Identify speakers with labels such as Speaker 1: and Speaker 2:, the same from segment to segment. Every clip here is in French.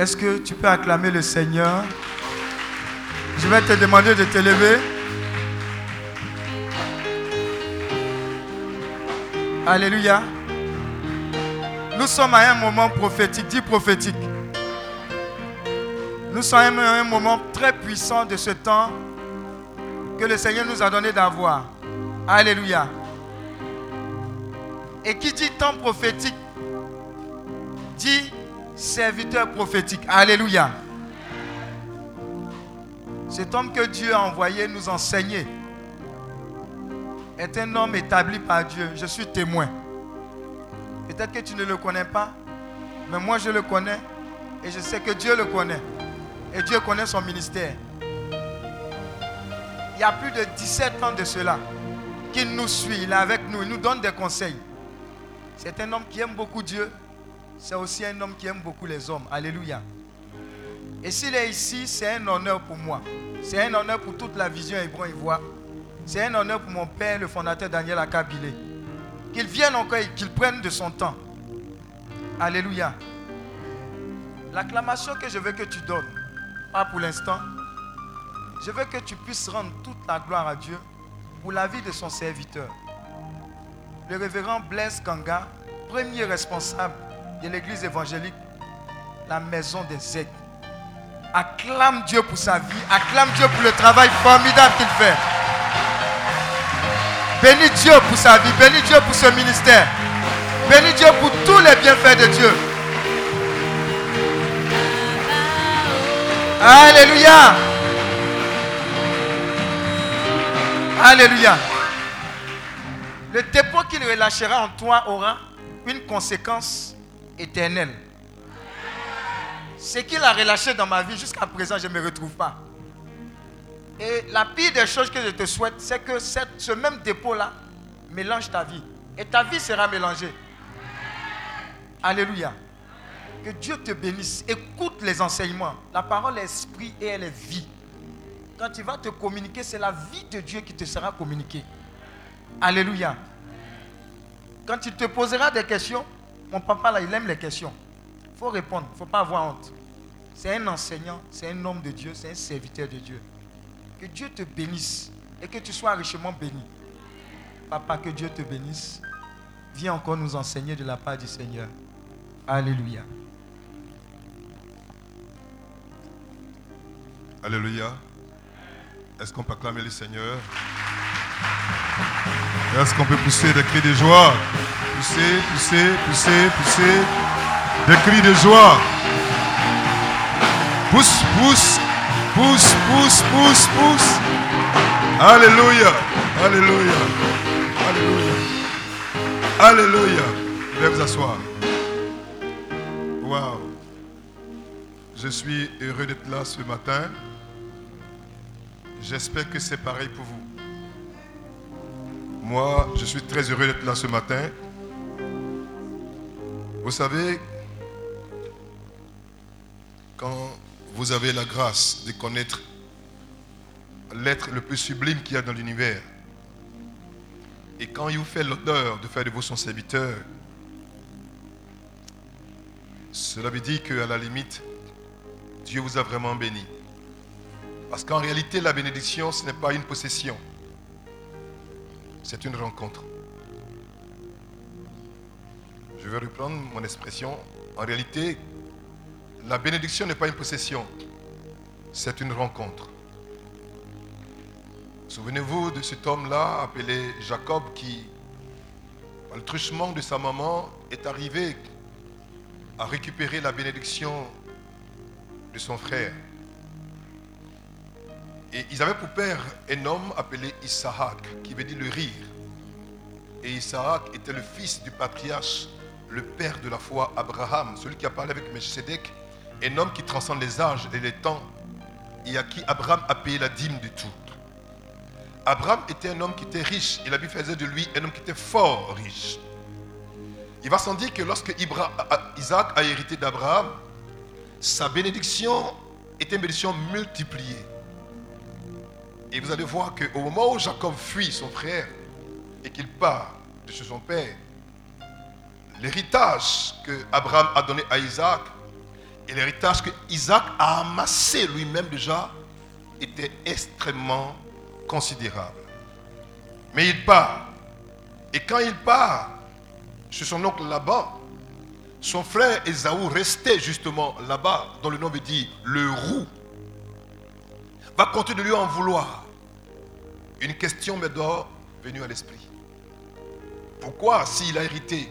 Speaker 1: Est-ce que tu peux acclamer le Seigneur? Je vais te demander de te lever. Alléluia. Nous sommes à un moment prophétique, dit prophétique. Nous sommes à un moment très puissant de ce temps que le Seigneur nous a donné d'avoir. Alléluia. Et qui dit temps prophétique, dit serviteur prophétique. Alléluia. Cet homme que Dieu a envoyé nous enseigner est un homme établi par Dieu. Je suis témoin. Peut-être que tu ne le connais pas, mais moi je le connais et je sais que Dieu le connaît. Et Dieu connaît son ministère. Il y a plus de 17 ans de cela qu'il nous suit, il est avec nous, il nous donne des conseils. C'est un homme qui aime beaucoup Dieu. C'est aussi un homme qui aime beaucoup les hommes. Alléluia. Et s'il est ici, c'est un honneur pour moi. C'est un honneur pour toute la vision Hébron Ivoire. C'est un honneur pour mon père, le fondateur Daniel Akabilé. Qu'il vienne encore et qu'il prenne de son temps. Alléluia. L'acclamation que je veux que tu donnes, pas pour l'instant, je veux que tu puisses rendre toute la gloire à Dieu pour la vie de son serviteur. Le révérend Blaise Kanga, premier responsable de l'église évangélique, la maison des aigles. Acclame Dieu pour sa vie, acclame Dieu pour le travail formidable qu'il fait. Bénis Dieu pour sa vie, bénis Dieu pour ce ministère. Bénis Dieu pour tous les bienfaits de Dieu. Alléluia. Alléluia. Le dépôt qu'il relâchera en toi aura une conséquence éternelle. Ce qu'il a relâché dans ma vie jusqu'à présent, je ne me retrouve pas. Et la pire des choses que je te souhaite, c'est que ce même dépôt-là mélange ta vie. Et ta vie sera mélangée. Alléluia. Que Dieu te bénisse. Écoute les enseignements. La parole est esprit et elle est vie. Quand tu vas te communiquer, c'est la vie de Dieu qui te sera communiquée. Alléluia. Quand il te posera des questions, mon papa là, il aime les questions. Il faut répondre, il ne faut pas avoir honte. C'est un enseignant, c'est un homme de Dieu, c'est un serviteur de Dieu. Que Dieu te bénisse et que tu sois richement béni. Papa, que Dieu te bénisse. Viens encore nous enseigner de la part du Seigneur. Alléluia.
Speaker 2: Alléluia. Est-ce qu'on peut acclamer le Seigneur? Est-ce qu'on peut pousser des cris de joie? Pousser, pousser, pousser, pousser. Des cris de joie. Pousse, pousse, pousse, pousse, pousse, pousse. Alléluia. Alléluia. Alléluia. Alléluia. Veuillez vous asseoir. Waouh. Je suis heureux d'être là ce matin. J'espère que c'est pareil pour vous. Moi, je suis très heureux d'être là ce matin. Vous savez, quand vous avez la grâce de connaître l'être le plus sublime qu'il y a dans l'univers, et quand il vous fait l'honneur de faire de vous son serviteur, cela veut dire qu'à la limite, Dieu vous a vraiment béni. Parce qu'en réalité, la bénédiction, ce n'est pas une possession. C'est une rencontre. Je vais reprendre mon expression. En réalité, la bénédiction n'est pas une possession. C'est une rencontre. Souvenez-vous de cet homme-là appelé Jacob qui, par le truchement de sa maman, est arrivé à récupérer la bénédiction de son frère. Et ils avaient pour père un homme appelé Isaac, qui veut dire le rire. Et Isaac était le fils du patriarche, le père de la foi, Abraham, celui qui a parlé avec Melchizedek, un homme qui transcende les âges et les temps, et à qui Abraham a payé la dîme de tout. Abraham était un homme qui était riche, et la Bible faisait de lui un homme qui était fort riche. Il va sans dire que lorsque Isaac a hérité d'Abraham, sa bénédiction était une bénédiction multipliée. Et vous allez voir qu'au moment où Jacob fuit son frère et qu'il part de chez son père, l'héritage que Abraham a donné à Isaac Et l'héritage que Isaac a amassé lui-même déjà était extrêmement considérable. Mais il part. Et quand il part chez son oncle Laban, son frère Esaou restait justement là-bas, dont le nom veut dire le roux, va continuer de lui en vouloir. Une question m'est venue à l'esprit. Pourquoi, s'il a hérité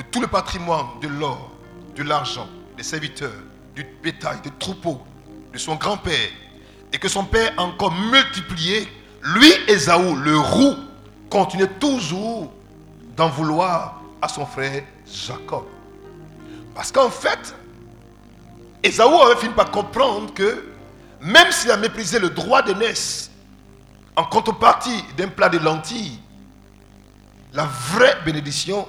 Speaker 2: de tout le patrimoine, de l'or, de l'argent, des serviteurs, du bétail, des troupeaux, de son grand-père, et que son père a encore multiplié, lui, Esaou, le roux, continuait toujours d'en vouloir à son frère Jacob. Parce qu'en fait, Esaou avait fini par comprendre que même s'il a méprisé le droit d'aînesse en contrepartie d'un plat de lentilles, la vraie bénédiction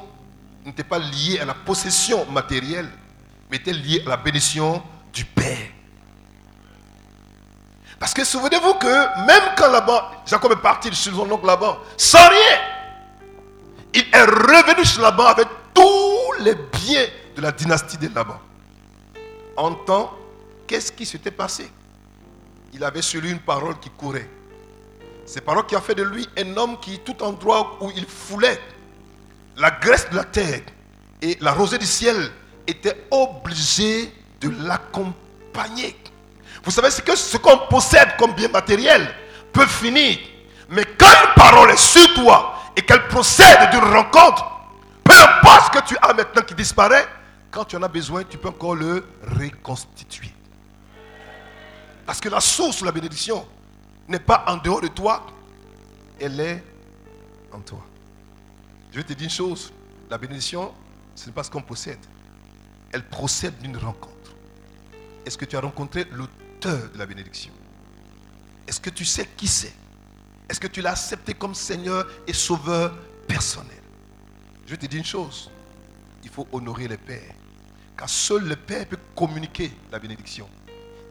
Speaker 2: n'était pas liée à la possession matérielle, mais était liée à la bénédiction du Père. Parce que souvenez-vous que même quand là-bas, Jacob est parti chez son oncle là-bas, sans rien, il est revenu chez là-bas avec tous les biens de la dynastie de Laban. En temps, qu'est-ce qui s'était passé? Il avait sur lui une parole qui courait. Ces paroles qui a fait de lui un homme qui, tout endroit où il foulait, la graisse de la terre et la rosée du ciel étaient obligés de l'accompagner. Vous savez ce que ce qu'on possède comme bien matériel peut finir. Mais quand une parole est sur toi et qu'elle procède d'une rencontre, peu importe ce que tu as maintenant qui disparaît, quand tu en as besoin, tu peux encore le reconstituer. Parce que la source de la bénédiction n'est pas en dehors de toi, elle est en toi. Je vais te dire une chose, la bénédiction, ce n'est pas ce qu'on possède. Elle procède d'une rencontre. Est-ce que tu as rencontré l'auteur de la bénédiction? Est-ce que tu sais qui c'est? Est-ce que tu l'as accepté comme Seigneur et Sauveur personnel? Je vais te dire une chose, il faut honorer les pères. Car seul le Père peut communiquer la bénédiction.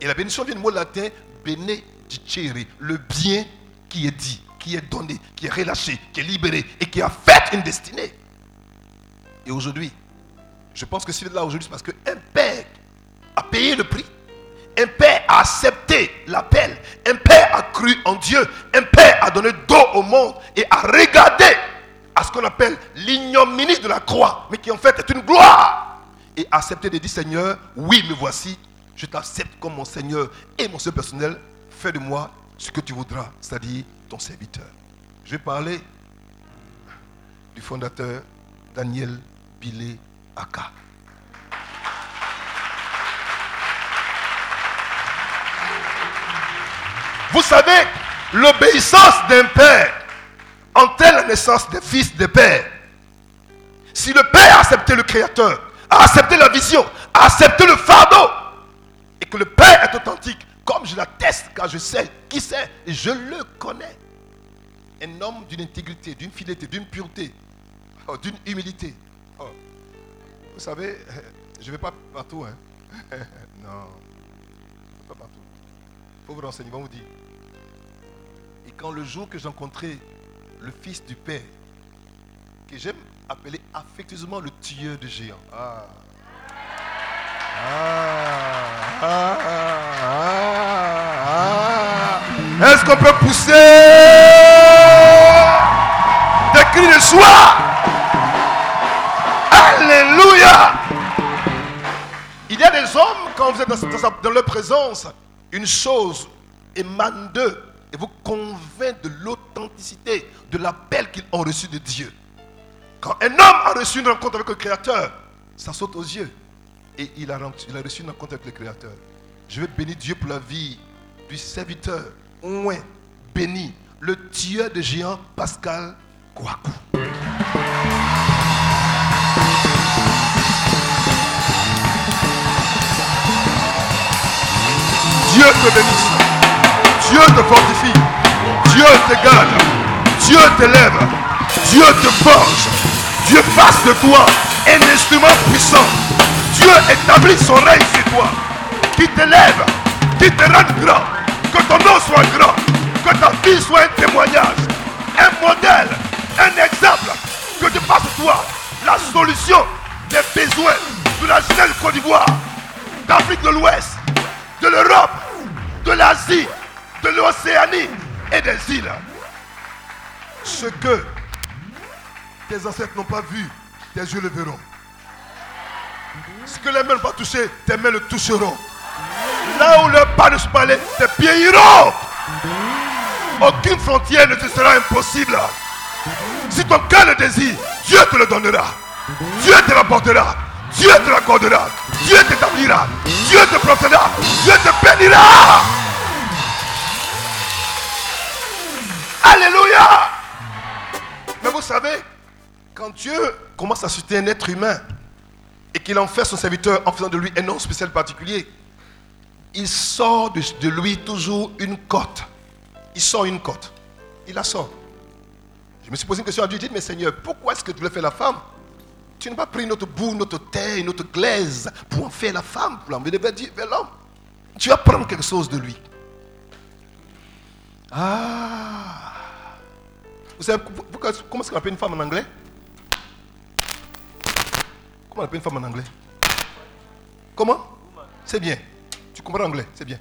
Speaker 2: Et la bénédiction vient du mot latin benedicere, le bien qui est dit, qui est donné, qui est relâché, qui est libéré et qui a fait une destinée. Et aujourd'hui, je pense que s'il est là aujourd'hui, c'est parce qu'un père a payé le prix. Un père a accepté l'appel. Un père a cru en Dieu. Un père a donné dos au monde et a regardé à ce qu'on appelle l'ignominie de la croix, mais qui en fait est une gloire et accepter de dire Seigneur, oui, me voici, je t'accepte comme mon Seigneur et mon Seigneur personnel, fais de moi ce que tu voudras, c'est-à-dire ton serviteur. Je vais parler du fondateur Daniel Bilé Aka. Vous savez, l'obéissance d'un père entraîne la naissance des fils de père. Si le père a accepté le Créateur, a accepté la vision, a accepté le fardeau, et que le Père est authentique, comme je l'atteste, car je sais qui c'est, je le connais. Un homme d'une intégrité, d'une fidélité, d'une pureté, oh, d'une humilité. Oh. Vous savez, je ne vais pas partout. Hein. non, pas partout. Il faut vous renseigner, vous dire. Et quand le jour que j'ai rencontré le fils du Père, que j'aime appelé affectueusement le tueur de géants. Ah. Ah, ah, Est-ce qu'on peut pousser? Des cris de joie Alléluia Il y a des hommes, quand vous êtes dans, dans leur présence, une chose émane d'eux et vous convainc de l'authenticité de l'appel qu'ils ont reçu de Dieu. Quand un homme a reçu une rencontre avec le Créateur, ça saute aux yeux. Et il a, reçu une rencontre avec le Créateur. Je veux bénir Dieu pour la vie du serviteur, moins béni, le tueur de géants, Pascal Kouakou. Dieu te bénisse. Dieu te fortifie. Dieu te garde. Dieu t'élève. Dieu te forge. Dieu fasse de toi un instrument puissant. Dieu établit son règne sur toi. Qui t'élève, qui te rende grand. Que ton nom soit grand. Que ta vie soit un témoignage. Un modèle. Un exemple. Que tu fasses toi la solution des besoins de la jeunesse Côte d'Ivoire. d'Afrique de l'Ouest, de l'Europe, de l'Asie, de l'Océanie et des îles. Ce que tes ancêtres n'ont pas vu, tes yeux le verront. Ce que les mains n'ont pas touché, tes mains le toucheront. Là où le pas ne se pas allé, tes pieds iront. Aucune frontière ne te sera impossible. Si ton cœur le désire, Dieu te le donnera. Dieu te l'apportera. Dieu te l'accordera. Dieu t'établira. Dieu te protégera. Dieu te bénira. Alléluia. Mais vous savez, quand Dieu commence à citer un être humain et qu'il en fait son serviteur en faisant de lui un nom spécial particulier, il sort de, lui toujours une cote. Il sort une cote. Il la sort. Je me suis posé une question à Dieu. J'ai dit, mais Seigneur, pourquoi est-ce que tu le fais la femme? Tu n'as pas pris notre boue, notre terre, notre glaise pour en faire la femme, pour l'envoyer vers l'homme. Tu vas prendre quelque chose de lui. Ah. Vous savez comment est-ce qu'on appelle une femme en anglais? Comment on appelle une femme en anglais? Comment? C'est bien. Tu comprends l'anglais C'est bien.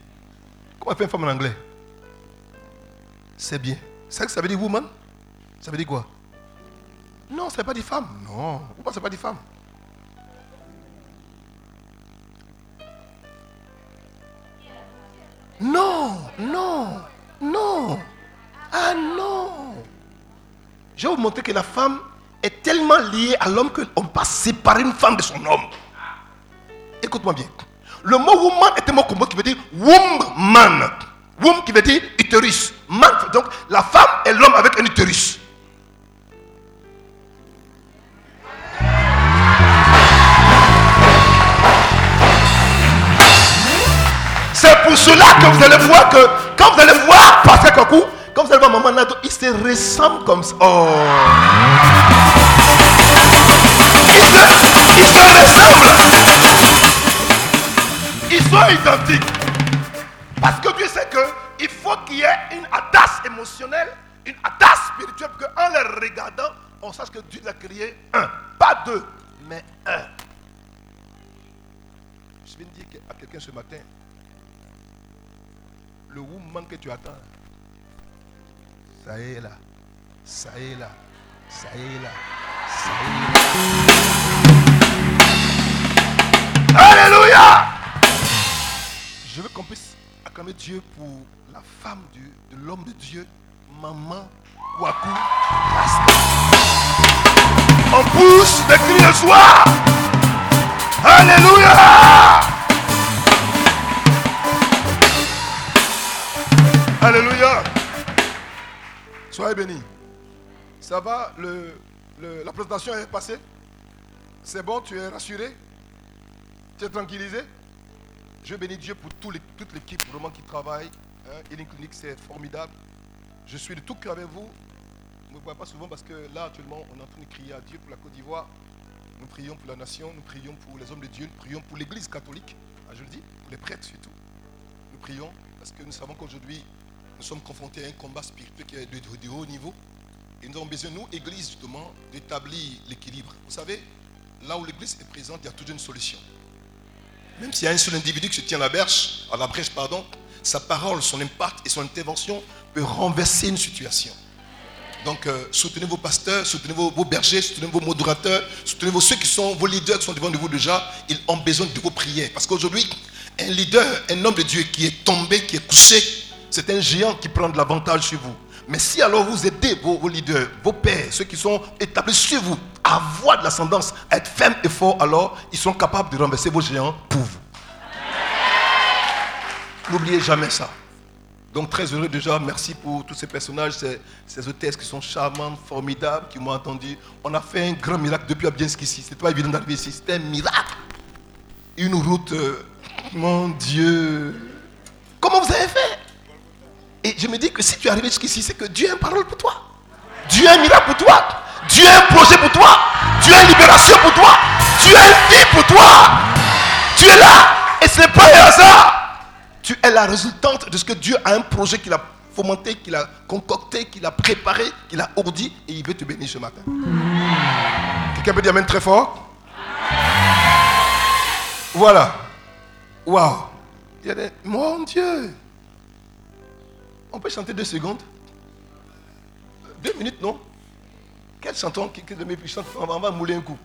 Speaker 2: Comment on appelle une femme en anglais? C'est bien. C'est que ça veut dire woman? Ça veut dire quoi? Non, ça veut pas dire femme. Non. Pourquoi ça veut pas dire femme Non, non, non. Ah non. Je vais vous montrer que la femme est tellement liée à l'homme qu'on ne peut pas séparer une femme de son homme. Écoute-moi bien. Le mot woman est un mot commun qui veut dire woman. Womb qui veut dire utérus. Man, donc la femme est l'homme avec un utérus. C'est pour cela que vous allez voir que quand vous allez voir Pascal Kakou, allez voir Maman Nado, il se ressemble comme ça. Oh. Il se, il se ressemble. Ils sont identiques. Parce que Dieu sait qu'il faut qu'il y ait une audace émotionnelle, une audace spirituelle, pour qu'en les regardant, on sache que Dieu a créé un. Pas deux, mais un. Je viens de dire à quelqu'un ce matin, le woman que tu attends, ça y est là, ça y est là, ça y est là, ça y est là. Alléluia! Je veux qu'on puisse acclamer Dieu pour la femme de l'homme de Dieu, maman Wakou. On pousse des cris de joie. Alléluia. Alléluia. Soyez bénis. Ça va le, La présentation est passée C'est bon Tu es rassuré? Tu es tranquillisé? Je bénis Dieu pour toute l'équipe vraiment qui travaille. Hein. Healing Clinic, c'est formidable. Je suis de tout cœur avec vous. On ne me voit pas souvent parce que là, actuellement, on est en train de crier à Dieu pour la Côte d'Ivoire. Nous prions pour la nation, nous prions pour les hommes de Dieu, nous prions pour l'Église catholique, ah, je le dis, pour les prêtres surtout. Nous prions parce que nous savons qu'aujourd'hui, nous sommes confrontés à un combat spirituel qui est de, haut niveau. Et nous avons besoin, nous, Église, justement, d'établir l'équilibre. Vous savez, là où l'Église est présente, il y a toujours une solution. Même s'il y a un seul individu qui se tient à la brèche, à la brèche, pardon, sa parole, son impact et son intervention peut renverser une situation. Donc, euh, soutenez vos pasteurs, soutenez vos, bergers, soutenez vos modérateurs, soutenez vos, ceux qui sont vos leaders qui sont devant vous déjà. Ils ont besoin de vos prières. Parce qu'aujourd'hui, un leader, un homme de Dieu qui est tombé, qui est couché, c'est un géant qui prend de l'avantage sur vous. Mais si alors vous aidez vos, leaders, vos pères, ceux qui sont établis sur vous, à avoir de l'ascendance, à être ferme et fort, alors ils sont capables de renverser vos géants pour vous. N'oubliez jamais ça. Donc très heureux déjà, merci pour tous ces personnages, ces, ces hôtesses qui sont charmantes, formidables, qui m'ont entendu. On a fait un grand miracle depuis Abdiensk ici. C'était pas évident d'arriver ici, c'était un miracle. Une route, euh, mon Dieu. Comment vous avez fait? Et je me dis que si tu es arrivé jusqu'ici, c'est que Dieu a une parole pour toi. Dieu a un miracle pour toi. Dieu a un projet pour toi. Dieu a une libération pour toi. Dieu a une vie pour toi. Tu es là. Et ce n'est pas un hasard. Tu es la résultante de ce que Dieu a un projet qu'il a fomenté, qu'il a concocté, qu'il a préparé, qu'il a ourdi et il veut te bénir ce matin. Quelqu'un peut dire Amen très fort? Voilà. Waouh. Mon Dieu On peut chanter deux secondes Deux minutes, non? Quel chanton On va- mouler un coup.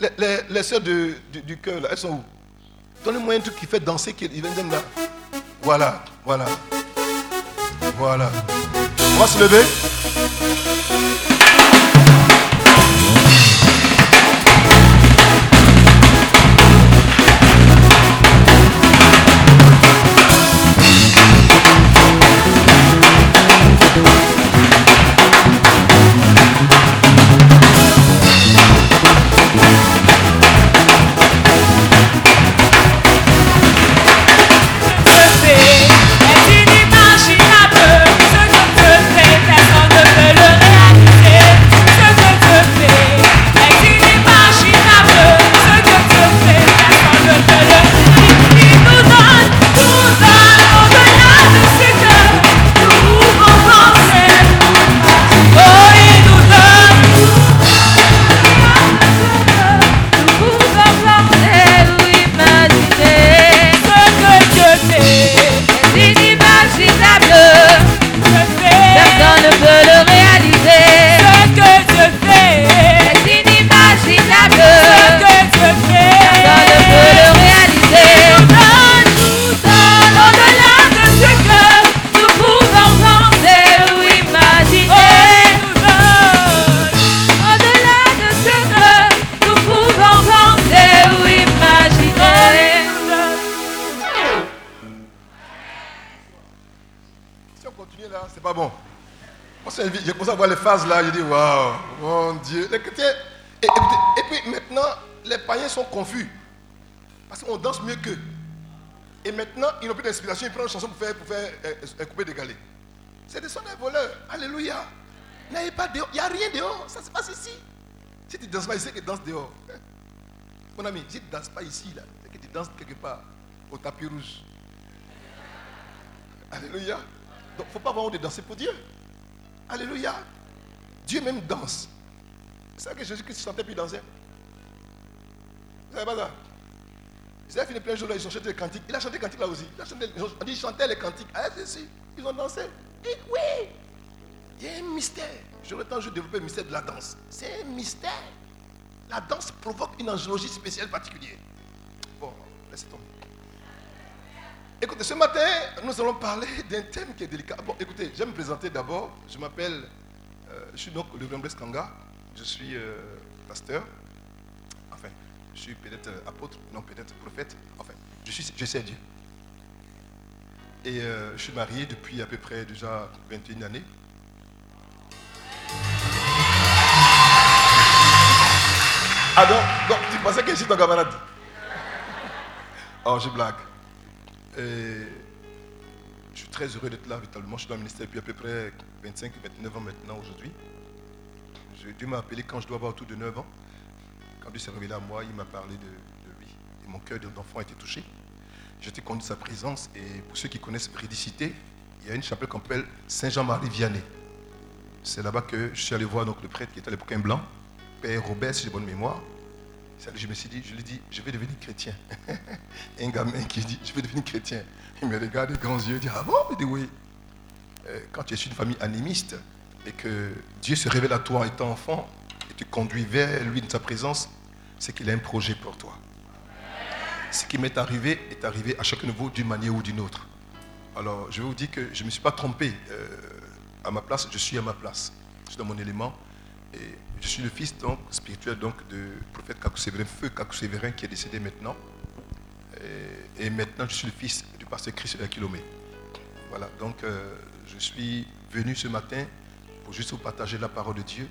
Speaker 2: Les, les, soeurs de- du, cœur, elles sont où? Donnez-moi un truc qui fait danser, qui viennent là. Voilà, voilà. Voilà. On va se lever. Là, j'ai dit waouh, mon Dieu. Et, et- puis maintenant, les païens sont confus. Parce qu'on danse mieux qu'eux. Et maintenant, ils n'ont plus d'inspiration, ils prennent une chanson pour faire, pour faire euh, un coupé de galets. C'est des sons des voleurs. Alléluia. N'ayez pas dehors. Il n'y a rien dehors. Ça se passe ici. Si tu ne danses pas ici, tu danses dehors. Mon ami, si tu ne danses pas ici, là, c'est que tu danses quelque part au tapis rouge. Alléluia. Donc, il ne faut pas avoir honte de danser pour Dieu. Alléluia. Dieu même danse. C'est ça que Jésus-Christ chantait puis dansait. Vous savez pas ça? Ils avaient fini plein jour là, ils ont chanté les cantiques. Il a chanté les cantiques là aussi. Il a chanté, on dit, il chantait les cantiques. Ah, c'est si. Ils ont dansé. Et oui. Il y a un mystère. J'aurais tant de développer le mystère de la danse. C'est un mystère. La danse provoque une angiologie spéciale particulière. Bon, laissez tomber. Écoutez, ce matin, nous allons parler d'un thème qui est délicat. Bon, écoutez, je vais me présenter d'abord. Je m'appelle, je suis donc le Blaise Kanga. Je suis euh, pasteur. Enfin, je suis peut-être euh, apôtre, non peut-être prophète. Enfin, je, suis, je sais Dieu. Et euh, je suis marié depuis à peu près déjà 21 années. Ah donc, donc tu pensais que je suis ton camarade Oh, je blague. Et je suis très heureux d'être là véritablement. Je suis dans le ministère depuis à peu près 25 29 ans maintenant aujourd'hui. Dieu m'a appelé quand je dois avoir autour de 9 ans. Quand Dieu s'est révélé à moi, il m'a parlé de, lui. Mon cœur d'enfant a été touché. J'étais connu de sa présence. Et pour ceux qui connaissent Prédicité, il y a une chapelle qu'on appelle Saint-Jean-Marie Vianney. C'est là-bas que je suis allé voir donc, le prêtre qui était à l'époque un blanc, Père Robert, si j'ai bonne mémoire. Je me suis dit, je lui ai dit, je vais devenir chrétien. un gamin qui dit, je vais devenir chrétien. Il me regarde des grands yeux, il dit, ah bon? Il dit, oui. Euh, Quand tu es issu d'une famille animiste et que Dieu se révèle à toi étant enfant et te conduit vers lui de sa présence, c'est qu'il a un projet pour toi. Ce qui m'est arrivé est arrivé à chacun de vous d'une manière ou d'une autre. Alors, je vais vous dire que je ne me suis pas trompé. euh, à ma place, je suis à ma place. Je suis dans mon élément. Et je suis le fils donc, spirituel donc, de prophète Kakou Sévérin, feu Kakou Sévérin qui est décédé maintenant. Et, maintenant, je suis le fils du pasteur Christ Kilomé. Voilà, donc euh, je suis venu ce matin pour juste vous partager la parole de Dieu.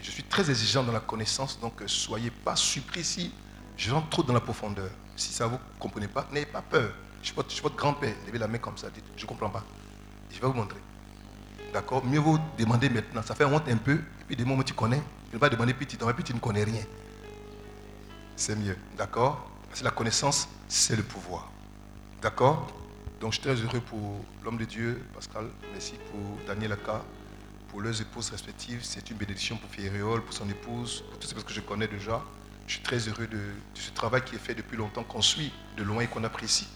Speaker 2: Je suis très exigeant dans la connaissance, donc euh, soyez pas surpris si je rentre trop dans la profondeur. Si ça vous ne comprenez pas, n'ayez pas peur. Je suis votre, votre grand-père, levez la main comme ça, dites, je ne comprends pas. Je vais vous montrer. D'accord? Mieux vaut demander maintenant. Ça fait honte un peu. Et puis des moments tu connais, tu ne vas pas demander puis tu puis tu ne connais rien. C'est mieux. D'accord? Parce que la connaissance, c'est le pouvoir. D'accord? Donc je suis très heureux pour l'homme de Dieu, Pascal. Merci pour Daniel Aka, pour leurs épouses respectives. C'est une bénédiction pour Fierréol, pour son épouse, pour ces personnes que je connais déjà. Je suis très heureux de, de ce travail qui est fait depuis longtemps, qu'on suit de loin et qu'on apprécie.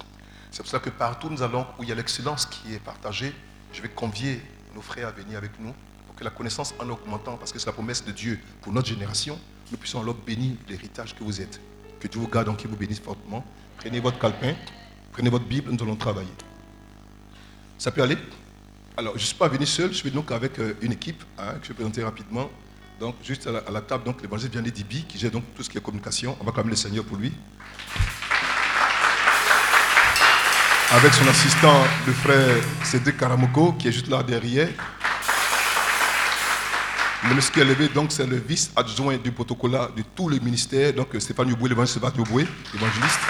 Speaker 2: C'est pour ça que partout nous allons où il y a l'excellence qui est partagée, je vais convier nos frères à venir avec nous pour que la connaissance en augmentant, parce que c'est la promesse de Dieu pour notre génération, nous puissions alors bénir l'héritage que vous êtes. Que Dieu vous garde, donc qu'il vous bénisse fortement. Prenez votre calepin, prenez votre Bible, nous allons travailler. Ça peut aller Alors, je ne suis pas venu seul, je suis donc avec euh, une équipe hein, que je vais présenter rapidement. Donc, juste à la, table, donc l'évangile Vianney Dibi, qui gère donc tout ce qui est communication. On va clamer le Seigneur pour lui. Avec son assistant, le frère Cédric Karamoko, qui est juste là derrière. Le monsieur qui est levé, donc, c'est le vice-adjoint du protocole de tous les ministères. Donc, Stéphane Youboué, l'évangile Sébastien Youboué, évangéliste.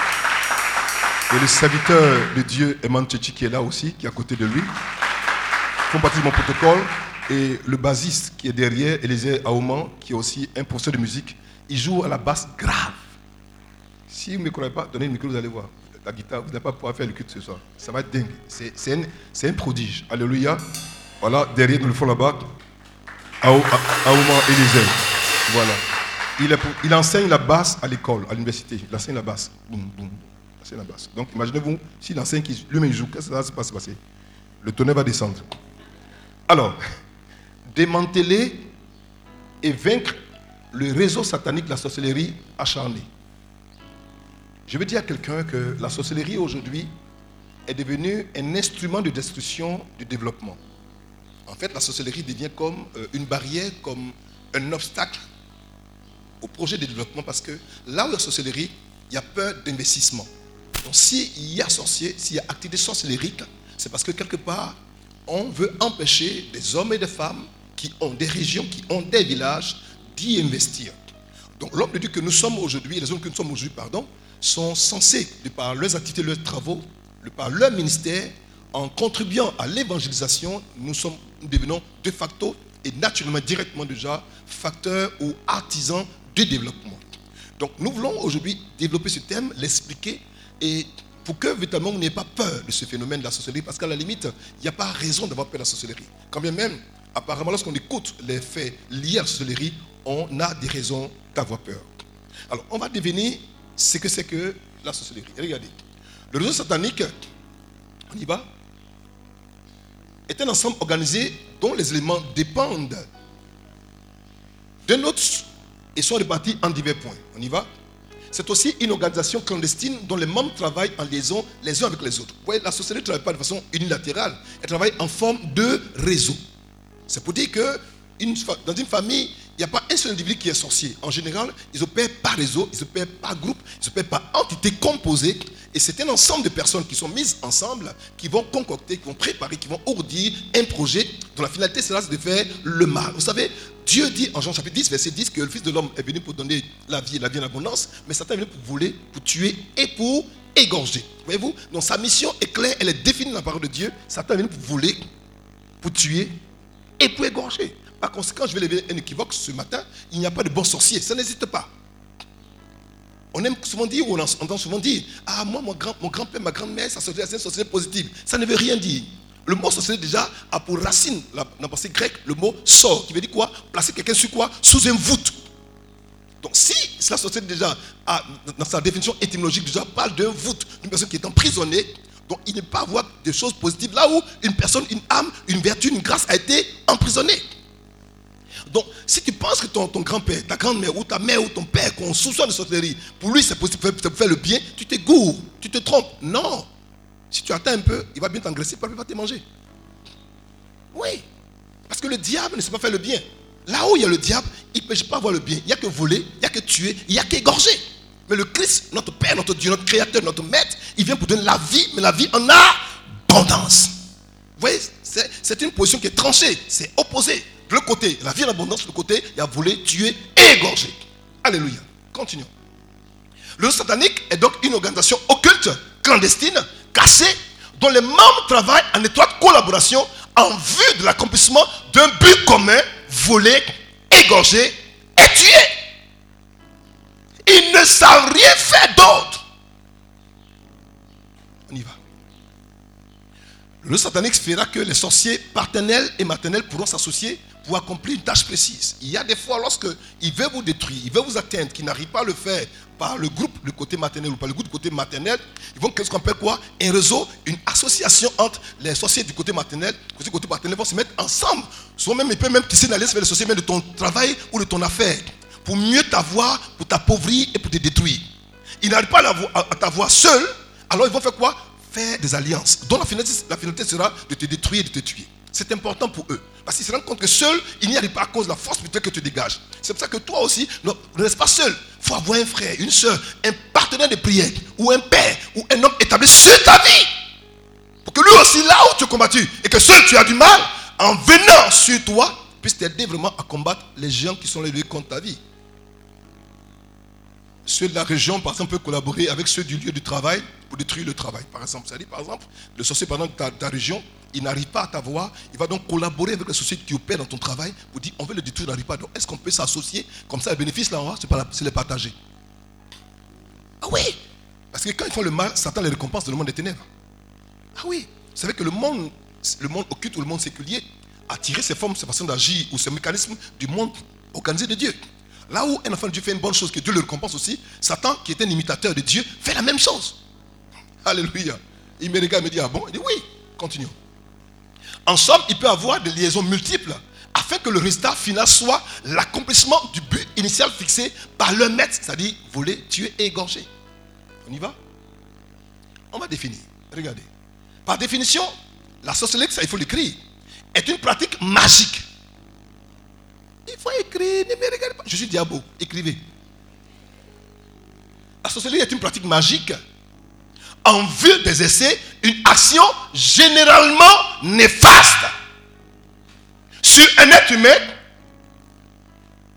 Speaker 2: Et le serviteur de Dieu, Eman Tchéchi, qui est là aussi, qui est à côté de lui. Font partie de mon protocole. Et le bassiste qui est derrière, Élisée Aouman, qui est aussi un professeur de musique, il joue à la basse grave. Si vous ne me croyez pas, donnez le micro, vous allez voir. La guitare, vous n'allez pas pouvoir faire le culte ce soir. Ça va être dingue. C'est un, prodige. Alléluia. Voilà, derrière, nous le fond là-bas. Aouman Élisée. Voilà. Il, il enseigne la basse à l'école, à l'université. Il enseigne la basse. Boum, boum. Enseigne la. Donc imaginez-vous, s'il enseigne, qu'il- lui-même il joue, qu'est-ce que ça va se passer? Le tonnerre va descendre. Alors, démanteler et vaincre le réseau satanique de la sorcellerie acharnée. Je veux dire à quelqu'un que la sorcellerie aujourd'hui est devenue un instrument de destruction du développement. En fait, la sorcellerie devient comme euh, une barrière, comme un obstacle au projet de développement parce que là où il y a sorcellerie, il y a peur d'investissement. Donc s'il y a sorcier, s'il y a activité sorcellérique, c'est parce que quelque part, on veut empêcher des hommes et des femmes qui ont des régions, qui ont des villages, d'y investir. Donc l'homme de Dieu que nous sommes aujourd'hui, les hommes que nous sommes aujourd'hui, pardon, sont censés, de par leurs activités, leurs travaux, de par leur ministère, en contribuant à l'évangélisation, nous, sommes, nous devenons de facto et naturellement, directement déjà, facteurs ou artisans du développement. Donc nous voulons aujourd'hui développer ce thème, l'expliquer, et pour que véritablement vous n'ayez pas peur de ce phénomène de la sorcellerie, parce qu'à la limite, il n'y a pas raison d'avoir peur de la sorcellerie. Quand bien même, apparemment, lorsqu'on écoute les faits liés à la sorcellerie, on a des raisons d'avoir peur. Alors, on va devenir ce que c'est que la sorcellerie. Regardez, le réseau satanique, on y va, est un ensemble organisé dont les éléments dépendent d'un autre et sont répartis en divers points. On y va C'est aussi une organisation clandestine dont les membres travaillent en liaison les uns avec les autres. Vous la société ne travaille pas de façon unilatérale, elle travaille en forme de réseau. C'est pour dire que dans une famille, il n'y a pas un seul individu qui est sorcier. En général, ils opèrent par réseau, ils opèrent par groupe, ils opèrent par entité composée. Et c'est un ensemble de personnes qui sont mises ensemble, qui vont concocter, qui vont préparer, qui vont ourdir un projet dont la finalité sera de faire le mal. Vous savez, Dieu dit en Jean chapitre 10, verset 10, que le Fils de l'homme est venu pour donner la vie et la vie en abondance, mais Satan est venu pour voler, pour tuer et pour égorger. Voyez-vous? Donc sa mission est claire, elle est définie dans la parole de Dieu. Satan est venu pour voler, pour tuer et pour égorger. Par conséquent, je vais lever un équivoque ce matin. Il n'y a pas de bon sorcier. Ça n'existe pas. On aime souvent dire, ou on entend souvent dire, ah moi, mon, grand, mon grand-père, ma grand-mère, ça c'est une sorcellerie positive. Ça ne veut rien dire. Le mot sorcellerie déjà a pour racine, la- la pensée grecque, le mot sort, qui veut dire quoi? Placer quelqu'un sur quoi? Sous un voûte. Donc si la sorcellerie déjà, dans sa définition étymologique, déjà parle d'un voûte, d'une personne qui est emprisonnée, donc il ne peut pas avoir des choses positives là où une personne, une âme, une vertu, une grâce a été emprisonnée. Donc, si tu penses que ton, grand-père, ta grand-mère ou ta mère ou ton père, qu'on soupçonne de sorcellerie, pour lui c'est possible de faire le bien, tu t'égoures, tu te trompes. Non. Si tu attends un peu, il va bien t'engraisser, il va te manger. Oui. Parce que le diable ne sait pas faire le bien. Là où il y a le diable, il ne peut pas avoir le bien. Il n'y a que voler, il n'y a que tuer, il n'y a qu'égorger. Mais le Christ, notre Père, notre Dieu, notre Créateur, notre Maître, il vient pour donner la vie, mais la vie en abondance. Vous voyez, c'est c'est une position qui est tranchée, c'est opposé. L'autre côté, la vie en abondance, l'autre côté, il y a volé, tué et égorgé. Alléluia. Continuons. Le satanique est donc une organisation occulte, clandestine, cachée, dont les membres travaillent en étroite collaboration en vue de l'accomplissement d'un but commun, voler, égorger et tuer. Ils ne savent rien faire d'autre. On y va. Le satanique fera que les sorciers paternels et maternels pourront s'associer pour accomplir une tâche précise. Il y a des fois, lorsque il veut vous détruire, il veut vous atteindre, qu'il n'arrive pas à le faire par le groupe, le côté maternel ou par le groupe du côté maternel, ils vont créer ce qu'on appelle quoi? Un réseau, une association entre les sorciers du côté maternel, du côté maternel vont se mettre ensemble. Souvent même, ils peuvent même tisser une alliance avec les même de ton travail ou de ton affaire, pour mieux t'avoir, pour t'appauvrir et pour te détruire. Ils n'arrivent pas à t'avoir seul, alors ils vont faire quoi? Faire des alliances. dont la finalité, la finalité sera de te détruire de te tuer. C'est important pour eux. Parce qu'ils se rendent compte que seul, ils n'y arrivent pas à cause de la force spirituelle que tu dégages. C'est pour ça que toi aussi, ne reste pas seul. Il faut avoir un frère, une soeur, un partenaire de prière, ou un père, ou un homme établi sur ta vie. Pour que lui aussi, là où tu es combattu, et que seul tu as du mal, en venant sur toi, puisse t'aider vraiment à combattre les géants qui sont levés contre ta vie. Ceux de la région, par exemple, peuvent collaborer avec ceux du lieu du travail pour détruire le travail. Par exemple, c'est-à-dire, par exemple, le sorcier pendant ta, ta région, il n'arrive pas à t'avoir, il va donc collaborer avec les sociétés qui opèrent dans ton travail pour dire on veut le détruire, il n'arrive pas. Donc, est-ce qu'on peut s'associer Comme ça, le bénéfice là, c'est pas la- c'est les partager? Ah oui Parce que quand ils font le mal, Satan les récompense dans le monde des ténèbres. Ah oui Vous savez que le monde, le monde occulte ou le monde séculier a tiré ses formes, ses façons d'agir ou ses mécanismes du monde organisé de Dieu. Là où un enfant de Dieu fait une bonne chose, que Dieu le récompense aussi, Satan, qui est un imitateur de Dieu, fait la même chose. Alléluia. Il me regarde et me dit, ah bon? Il dit, oui, continuons. En somme, il peut avoir des liaisons multiples afin que le résultat final soit l'accomplissement du but initial fixé par le maître, c'est-à-dire voler, tuer et égorger. On y va? On va définir. Regardez. Par définition, la sorcellerie, ça il faut l'écrire, est une pratique magique. Il faut écrire, ne me regardez pas. Je suis diabo, écrivez. La sorcellerie est une pratique magique en vue d'exercer une action généralement néfaste sur un être humain,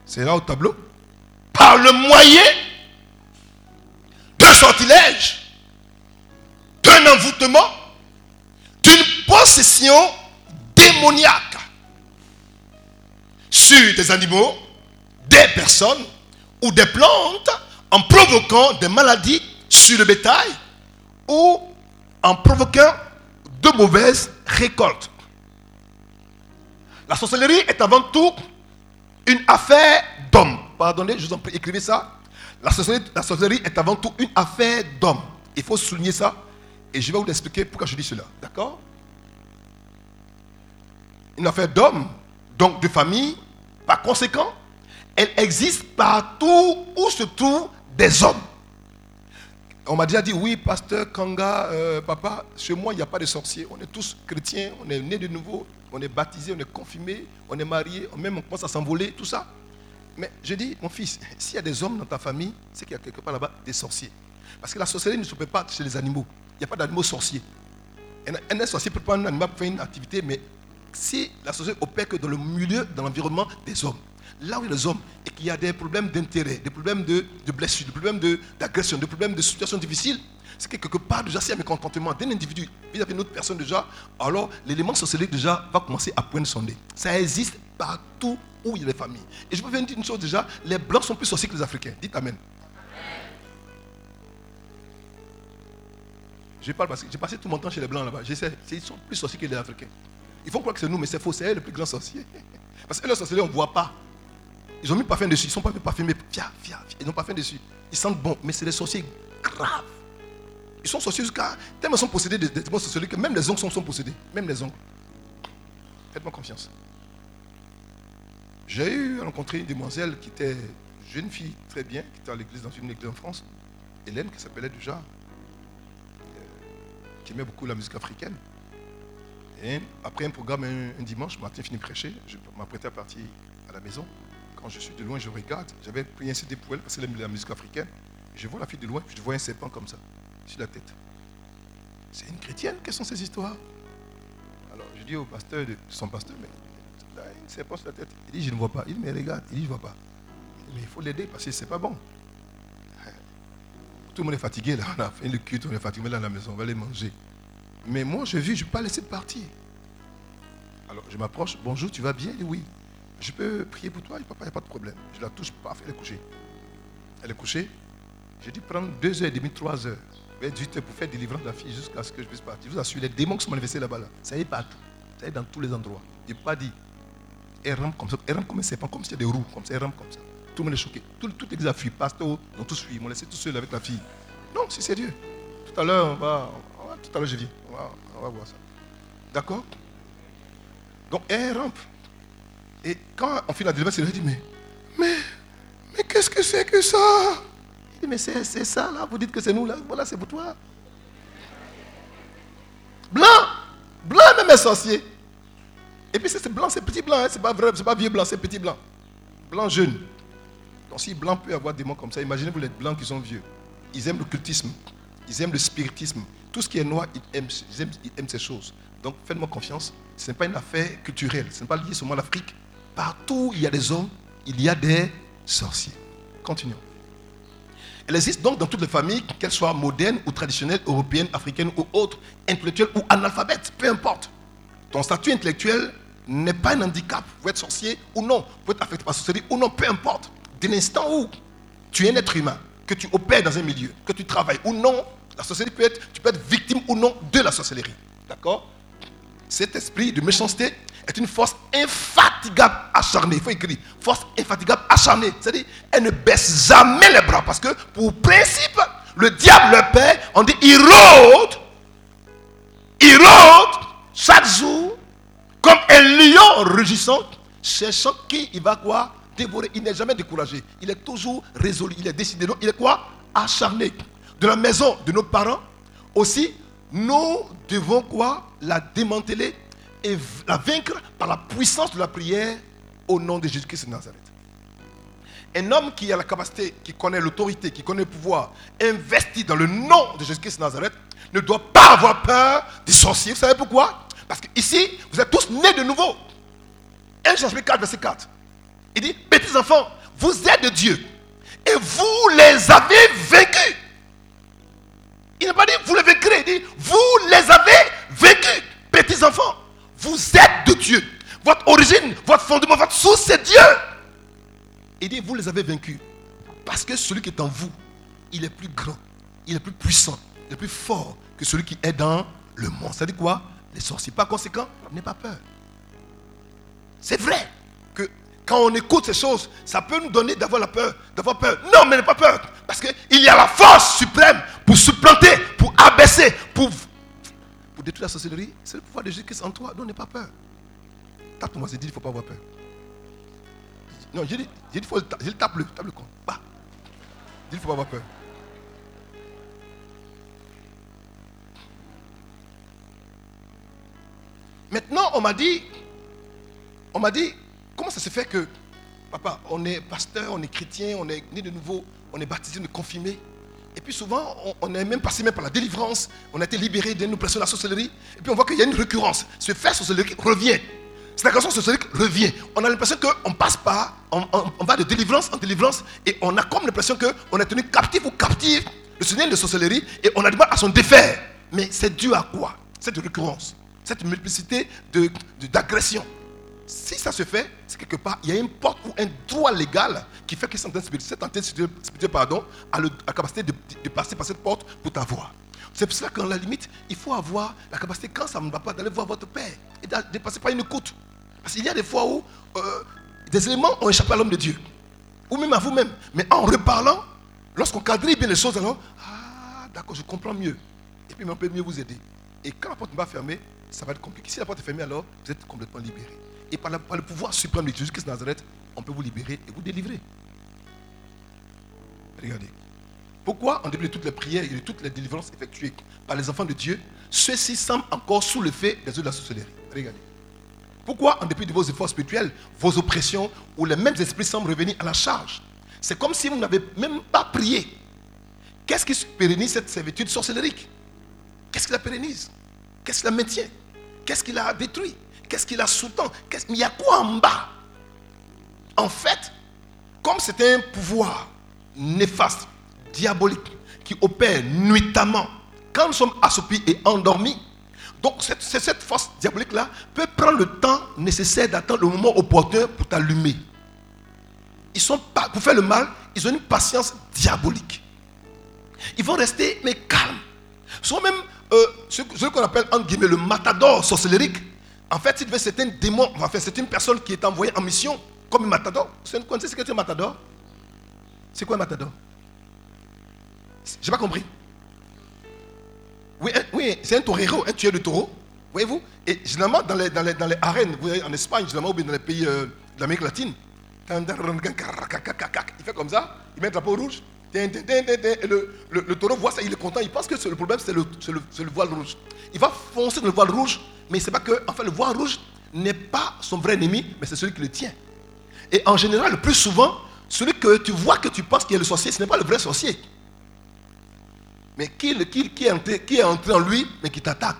Speaker 2: c'est là au tableau, par le moyen d'un sortilège, d'un envoûtement, d'une possession démoniaque sur des animaux, des personnes ou des plantes en provoquant des maladies sur le bétail ou en provoquant de mauvaises récoltes. La sorcellerie est avant tout une affaire d'homme. Pardonnez, je vous en prie, écrivez ça. La sorcellerie, la sorcellerie est avant tout une affaire d'homme. Il faut souligner ça. Et je vais vous expliquer pourquoi je dis cela. D'accord? Une affaire d'homme, donc de famille. Par conséquent, elle existe partout où se trouvent des hommes. On m'a déjà dit, oui, pasteur Kanga, euh, papa, chez moi, il n'y a pas de sorciers. On est tous chrétiens, on est nés de nouveau, on est baptisés, on est confirmés, on est mariés, même on commence à s'envoler, tout ça. Mais je dis, mon fils, s'il y a des hommes dans ta famille, c'est qu'il y a quelque part là-bas des sorciers. Parce que la sorcellerie ne se fait pas chez les animaux. Il n'y a pas d'animaux sorciers. Un, un sorcier peut prendre un animal pour faire une activité, mais si la sorcellerie opère que dans le milieu, dans l'environnement des hommes, là où il y a les hommes et qu'il y a des problèmes d'intérêt, des problèmes de, de blessures, des problèmes d'agression, des problèmes de situations difficiles, c'est que quelque part déjà, s'il un mécontentement d'un individu vis-à-vis d'une autre personne déjà, alors l'élément sorcellerie déjà va commencer à poindre son nez. Ça existe partout où il y a des familles. Et je peux vous dire une chose déjà, les blancs sont plus sorciers que les africains. Dites Amen. Je parle parce que j'ai passé tout mon temps chez les blancs là-bas. Je sais, ils sont plus sorciers que les africains. Ils font croire que c'est nous, mais c'est faux, c'est eux le plus grand sorcier. Parce que les sorciers, on ne voit pas. Ils ont mis parfum dessus, ils ne sont pas parfumés. Fia, fia, fia. Ils pas parfum dessus. Ils sentent bon, mais c'est des sorciers graves. Ils sont sorciers jusqu'à. Tellement sont possédés des démons sorcelleries que même les ongles sont, sont possédés. Même les ongles. Faites-moi confiance. J'ai eu à rencontrer une demoiselle qui était une jeune fille très bien, qui était à l'église, dans une église en France. Hélène, qui s'appelait déjà. euh, qui aimait beaucoup la musique africaine. Et après un programme un, un dimanche, Martin finit de prêcher, je m'apprêtais à partir à la maison. Je suis de loin, je regarde. J'avais pris un CD pour elle parce qu'elle aime la musique africaine. Je vois la fille de loin, je vois un serpent comme ça, sur la tête. C'est une chrétienne, quelles sont ces histoires Alors je dis au pasteur, de, son pasteur, mais là, un serpent sur la tête. Il dit, je ne vois pas. Il dit, mais regarde, il dit, je ne vois pas. Mais il faut l'aider parce que c'est pas bon. Tout le monde est fatigué là, on a fait le culte, on est fatigué là à la maison, on va aller manger. Mais moi, je vis, je ne peux pas laisser partir. Alors, je m'approche. Bonjour, tu vas bien Il dit oui. Je peux prier pour toi Papa, il n'y a pas de problème. Je la touche, paf, elle est couchée. Elle est couchée. J'ai dit prendre deux heures et demie, trois heures. temps pour faire délivrance de la fille jusqu'à ce que je puisse partir. Je vous assure, les démons qui sont manifestés là-bas, là, ça y est partout. Ça y est dans tous les endroits. Je n'ai pas dit. Elle rampe comme ça. Elle rampe comme un serpent, comme y a des roues. Comme ça, elle rampe comme ça. Tout le monde est choqué. Tout, tout l'église fui. Pasteur, ils ont tous fui. Ils m'ont laissé tout seul avec la fille. Non, si c'est Dieu. Tout à l'heure, on va- Tout à l'heure, je viens. On va, on va voir ça. D'accord? Donc, elle rampe. Et quand on finit la délivrance, il dit Mais, mais, mais qu'est-ce que c'est que ça? Il dit Mais c'est ça là. Vous dites que c'est nous là. Voilà, c'est pour toi. Blanc Blanc même est sorcier. Et puis c'est c'est blanc, c'est petit blanc, hein, c'est pas vrai, c'est pas vieux blanc, c'est petit blanc. Blanc jeune. Donc si blanc peut avoir des mots comme ça, imaginez-vous les blancs qui sont vieux. Ils aiment l'occultisme, ils aiment le spiritisme. Tout ce qui est noir, ils aiment, ils aiment, ils aiment ces choses. Donc faites-moi confiance, ce n'est pas une affaire culturelle, ce n'est pas lié seulement à l'Afrique. Partout où il y a des hommes, il y a des sorciers. Continuons. Elle existe donc dans toutes les familles, qu'elles soient modernes ou traditionnelles, européennes, africaines ou autres, intellectuelles ou analphabètes, peu importe. Ton statut intellectuel n'est pas un handicap. Vous être sorcier ou non. Vous être affecté par la sorcellerie ou non, peu importe. Dès l'instant où tu es un être humain, que tu opères dans un milieu, que tu travailles ou non, la sorcellerie peut être, tu peux être victime ou non de la sorcellerie. D'accord? Cet esprit de méchanceté est une force infatigable acharnée. Il faut écrire. Force infatigable acharnée. C'est-à-dire, elle ne baisse jamais les bras. Parce que, pour principe, le diable, le père, on dit, il rôde il rôde chaque jour comme un lion rugissant, cherchant qui il va quoi Dévorer. Il n'est jamais découragé. Il est toujours résolu. Il est décidé. Donc, il est quoi? Acharné. De la maison de nos parents, aussi, nous devons quoi? La démanteler et la vaincre par la puissance de la prière au nom de Jésus-Christ de Nazareth. Un homme qui a la capacité, qui connaît l'autorité, qui connaît le pouvoir, investi dans le nom de Jésus-Christ de Nazareth, ne doit pas avoir peur des sorciers. Vous savez pourquoi? Parce que ici, vous êtes tous nés de nouveau. 1 chapitre 4, verset 4. Il dit, petits enfants, vous êtes de Dieu. Et vous les avez vaincus. Il n'a pas dit, vous les vaincrez. Il dit, vous les avez vaincus. Petits enfants, vous êtes de Dieu. Votre origine, votre fondement, votre source, c'est Dieu. Dit, vous les avez vaincus. Parce que celui qui est en vous, il est plus grand, il est plus puissant, il est plus fort que celui qui est dans le monde. Ça dit quoi? Les sorciers. Par conséquent, n'aie pas peur. C'est vrai que quand on écoute ces choses, ça peut nous donner d'avoir la peur, d'avoir peur. Non, mais n'aie pas peur. Parce qu'il y a la force suprême pour supplanter, pour abaisser, pour détruire la sorcellerie. C'est le pouvoir de Jésus-Christ en toi. Donc n'aie pas peur. Tape ton voisin, dis il ne faut pas avoir peur. Non, j'ai dit, j'ai dit, faut le ta- j'ai dit, tape le, tape le con. Bah. Dis il ne faut pas avoir peur. Maintenant, on m'a dit, on m'a dit, comment ça se fait que, papa, on est pasteur, on est chrétien, on est né de nouveau, on est baptisé, on est confirmé? Et puis souvent, on, est même passé même par la délivrance, on a été libéré d'une oppression de la sorcellerie. Et puis on voit qu'il y a une récurrence. Ce fait sorcellerie revient. Cette agression sorcellerie revient. On a l'impression qu'on passe par, on, va de délivrance en délivrance, et on a comme l'impression qu'on est tenu captif ou captive ce lien de sorcellerie, et on a du mal à s'en défaire. Mais c'est dû à quoi? Cette récurrence, cette multiplicité de- de- d'agressions. Si ça se fait, c'est quelque part, il y a une porte ou un droit légal qui fait que cette entité spirituelle, pardon, a la capacité de, passer par cette porte pour t'avoir. C'est pour cela qu'à la limite, il faut avoir la capacité, quand ça ne va pas, d'aller voir votre père et de passer par une écoute. Parce qu'il y a des fois où euh, des éléments ont échappé à l'homme de Dieu. Ou même à vous-même. Mais en reparlant, lorsqu'on quadrille bien les choses, alors, ah, d'accord, je comprends mieux. Et puis, on peut mieux vous aider. Et quand la porte pas fermée, ça va être compliqué. Si la porte est fermée, alors, vous êtes complètement libéré. Et par, le pouvoir suprême de Jésus-Christ Nazareth, on peut vous libérer et vous délivrer. Regardez. Pourquoi, en dépit de toutes les prières et de toutes les délivrances effectuées par les enfants de Dieu, ceux-ci semblent encore sous le fait des œuvres de la sorcellerie? Regardez. Pourquoi, en dépit de vos efforts spirituels, vos oppressions ou les mêmes esprits semblent revenir à la charge? C'est comme si vous n'avez même pas prié. Qu'est-ce qui pérennise cette servitude sorcellerique Qu'est-ce qui la pérennise? Qu'est-ce qui la maintient? Qu'est-ce qui la détruit? Qu'est-ce qui la sous-tend Qu'est-ce- Mais il y a quoi en bas? En fait, comme c'est un pouvoir néfaste, diabolique, qui opère nuitamment, quand nous sommes assoupis et endormis, donc cette, cette force diabolique-là peut prendre le temps nécessaire d'attendre le moment opportun pour t'allumer. Ils sont pour faire le mal, ils ont une patience diabolique. Ils vont rester, mais calmes. Souvent même, euh, ce qu'on appelle entre guillemets le matador sorcellérique, en fait, il devait c'est un démon, enfin, c'est une personne qui est envoyée en mission comme un matador. Vous connaissez ce qu'est un matador C'est quoi un matador? J'ai pas compris. Oui, un- oui c'est un torero, un tueur de taureau. Voyez-vous? Et généralement, dans les, arènes, vous voyez, en Espagne, généralement, ou bien dans les pays euh, de l'Amérique latine, il fait comme ça, il met le drapeau rouge, et le, taureau voit ça, il est content, il pense que le problème, c'est le, le voile rouge. Il va foncer dans le voile rouge, mais sait pas que, le voile rouge n'est pas son vrai ennemi, mais c'est celui qui le tient. Et en général, le plus souvent, celui que tu vois que tu penses qu'il est le sorcier, ce n'est pas le vrai sorcier. Mais qui, est entré, en lui, mais qui t'attaque.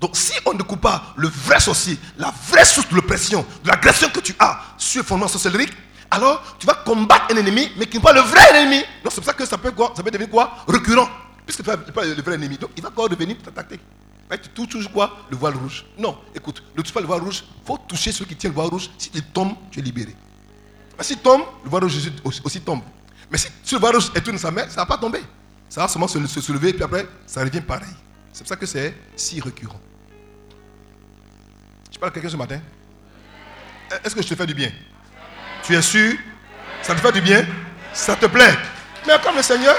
Speaker 2: Donc si on ne coupe pas le vrai sorcier, la vraie source de l'oppression, de l'agression que tu as sur le fondement sorcellérique, alors tu vas combattre un ennemi, mais qui n'est pas le vrai ennemi. Donc c'est pour ça que ça peut, devenir quoi? Puisque tu n'es pas le vrai ennemi. Donc il va encore revenir pour t'attaquer. Tu touches quoi? Le voile rouge. Non, écoute, ne touche pas le voile rouge. Il faut toucher ceux qui tiennent le voile rouge. S'il tombe, tu es libéré. S'il tombe, le voile rouge aussi, tombe. Mais si, si le voile rouge dans sa main, ça ne va pas tomber. Ça va seulement se, soulever, puis après, ça revient pareil. C'est pour ça que c'est si récurrent. Je parle à quelqu'un ce matin? Est-ce que je te fais du bien? Tu es sûr? Ça te fait du bien? Ça te plaît? Mais comme le Seigneur.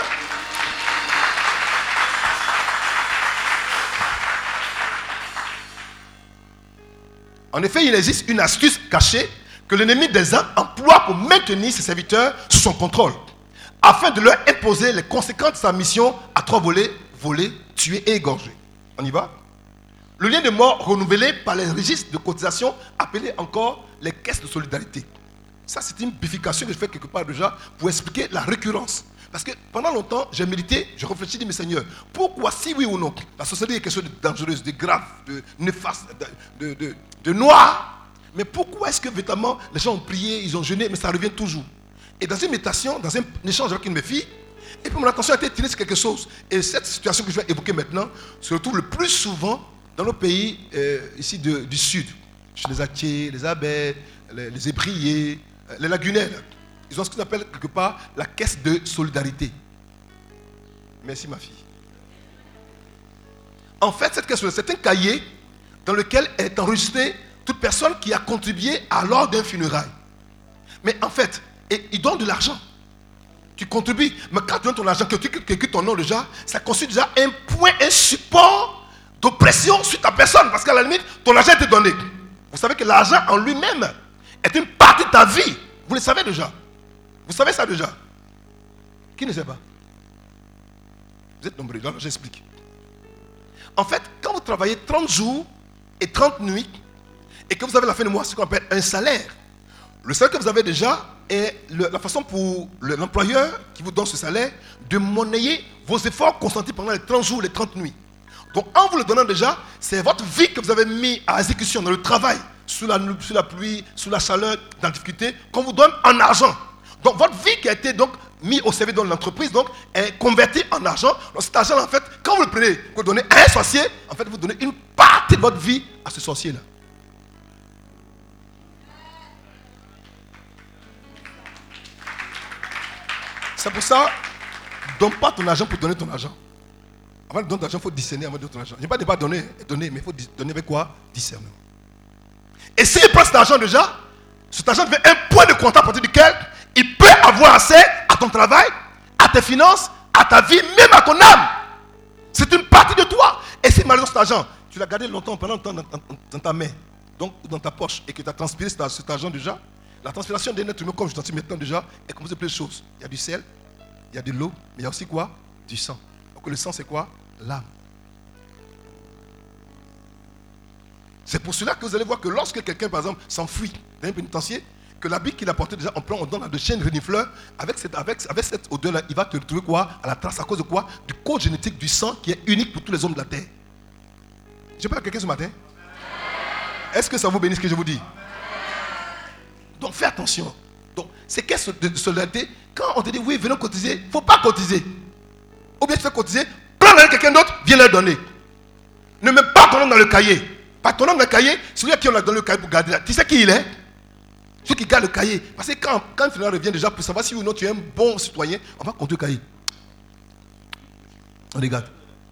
Speaker 2: En effet, il existe une astuce cachée que l'ennemi des âmes emploie pour maintenir ses serviteurs sous son contrôle, afin de leur imposer les conséquences de sa mission à trois volets voler, tuer et égorger. On y va? Le lien de mort renouvelé par les registres de cotisation appelés encore les caisses de solidarité. Ça, c'est une bifurcation que je fais quelque part déjà pour expliquer la récurrence. Parce que pendant longtemps, j'ai médité, je réfléchis, dis, mais Seigneur, pourquoi, si oui ou non, la société est quelque chose de dangereux, de grave, de néfaste, de, de, noir, mais pourquoi est-ce que véritablement les gens ont prié, ils ont jeûné, mais ça revient toujours? Et dans une méditation, dans un échange avec une de et puis mon attention a été tirée sur quelque chose. Et cette situation que je vais évoquer maintenant se retrouve le plus souvent dans nos pays euh, ici du sud, chez les Atiers, les Abets, les, les Ébriers, euh, les Lagunaires, ils ont ce qu'on appelle quelque part la caisse de solidarité. Merci ma fille. En fait, cette caisse, c'est un cahier dans lequel est enregistrée toute personne qui a contribué à l'ordre d'un funérail. Mais en fait, ils donnent de l'argent. Tu contribues, mais quand tu donnes ton argent, que tu que ton nom déjà, ça constitue déjà un point, un support d'oppression sur ta personne. Parce qu'à la limite, ton argent est donné. Vous savez que l'argent en lui-même est une partie de ta vie. Vous le savez déjà. Vous savez ça déjà. Qui ne sait pas? Vous êtes nombreux, alors j'explique. En fait, quand vous travaillez 30 jours et 30 nuits, et que vous avez la fin du mois ce qu'on appelle un salaire, le salaire que vous avez déjà est la façon pour le- l'employeur qui vous donne ce salaire de monnayer vos efforts consentis pendant les 30 jours, les 30 nuits. Donc en vous le donnant déjà, c'est votre vie que vous avez mis à exécution dans le travail, sous la, pluie, sous la chaleur, dans la difficulté, qu'on vous donne en argent. Donc votre vie qui a été donc mis au service de l'entreprise donc est convertie en argent. Donc cet argent en fait, quand vous le prenez, vous le donnez un sorcier, en fait vous donnez une partie de votre vie à ce sorcier-là. C'est pour ça, donne pas ton argent pour donner ton argent. Avant de donner ton argent, il faut discerner avant de donner ton argent. Je pas de pas donner, donner, mais il faut donner avec quoi? Discernement. Et s'il prend cet argent déjà, cet argent devient un point de contact à partir duquel il peut avoir accès à ton travail, à tes finances, à ta vie, même à ton âme. C'est une partie de toi. Et si malgré cet argent, tu l'as gardé longtemps, pendant longtemps dans, dans- ta main, donc dans ta poche, et que tu as transpiré cet, argent déjà, la transpiration d'un être humain, comme je t'en dis maintenant déjà, est composée de plein de choses. Il y a du sel, il y a de l'eau, mais il y a aussi quoi? Du sang. Le sang, c'est quoi? L'âme. C'est pour cela que vous allez voir que lorsque quelqu'un, par exemple, s'enfuit d'un pénitencier, que l'habit qu'il a porté déjà, on prend, on donne de chaînes renifleurs, avec cette, avec, avec cette odeur-là, il va te retrouver quoi? À la trace, à cause de quoi? Du code génétique du sang qui est unique pour tous les hommes de la terre. Je parle à quelqu'un ce matin? Est-ce que ça vous bénit ce que je vous dis? Donc fais attention. Donc, ces caisses de solidarité, quand on te dit oui, venez cotiser, il ne faut pas cotiser. Ou bien tu fais cotiser, prends avec quelqu'un d'autre, viens leur donner. Ne mets pas ton nom dans le cahier. Pas ton nom dans le cahier, celui à qui on a donné le cahier pour garder là. Tu sais qui il est? Celui qui garde le cahier. Parce que quand, quand funéraire revient déjà pour savoir si ou non tu es un bon citoyen, on va compter le cahier. On regarde.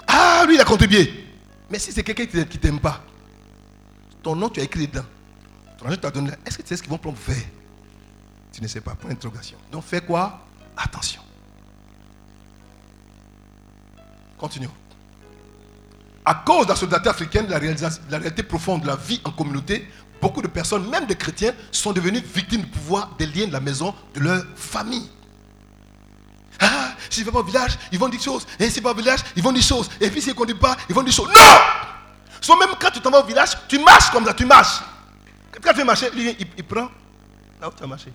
Speaker 2: Ah, lui, il a contribué. Mais si c'est quelqu'un qui ne t'aime pas, ton nom, tu as écrit dedans. Ton t'a donné là. Est-ce que tu sais ce qu'ils vont prendre faire? Tu ne sais pas. Point d'interrogation. Donc fais quoi? Attention. Continuons. À cause de la solidarité africaine, de la, la réalité profonde de la vie en communauté, beaucoup de personnes, même des chrétiens, sont devenus victimes du pouvoir des liens de la maison, de leur famille. Ah, si je vais pas au village, ils vont dire des choses. Et si je vais pas au village, ils vont dire des choses. Et puis si ne conduisent pas, ils vont dire des choses. Non Soit même quand tu t'en vas au village, tu marches comme ça, tu marches. Quand tu fais marcher, lui, il, il prend là où tu as marché.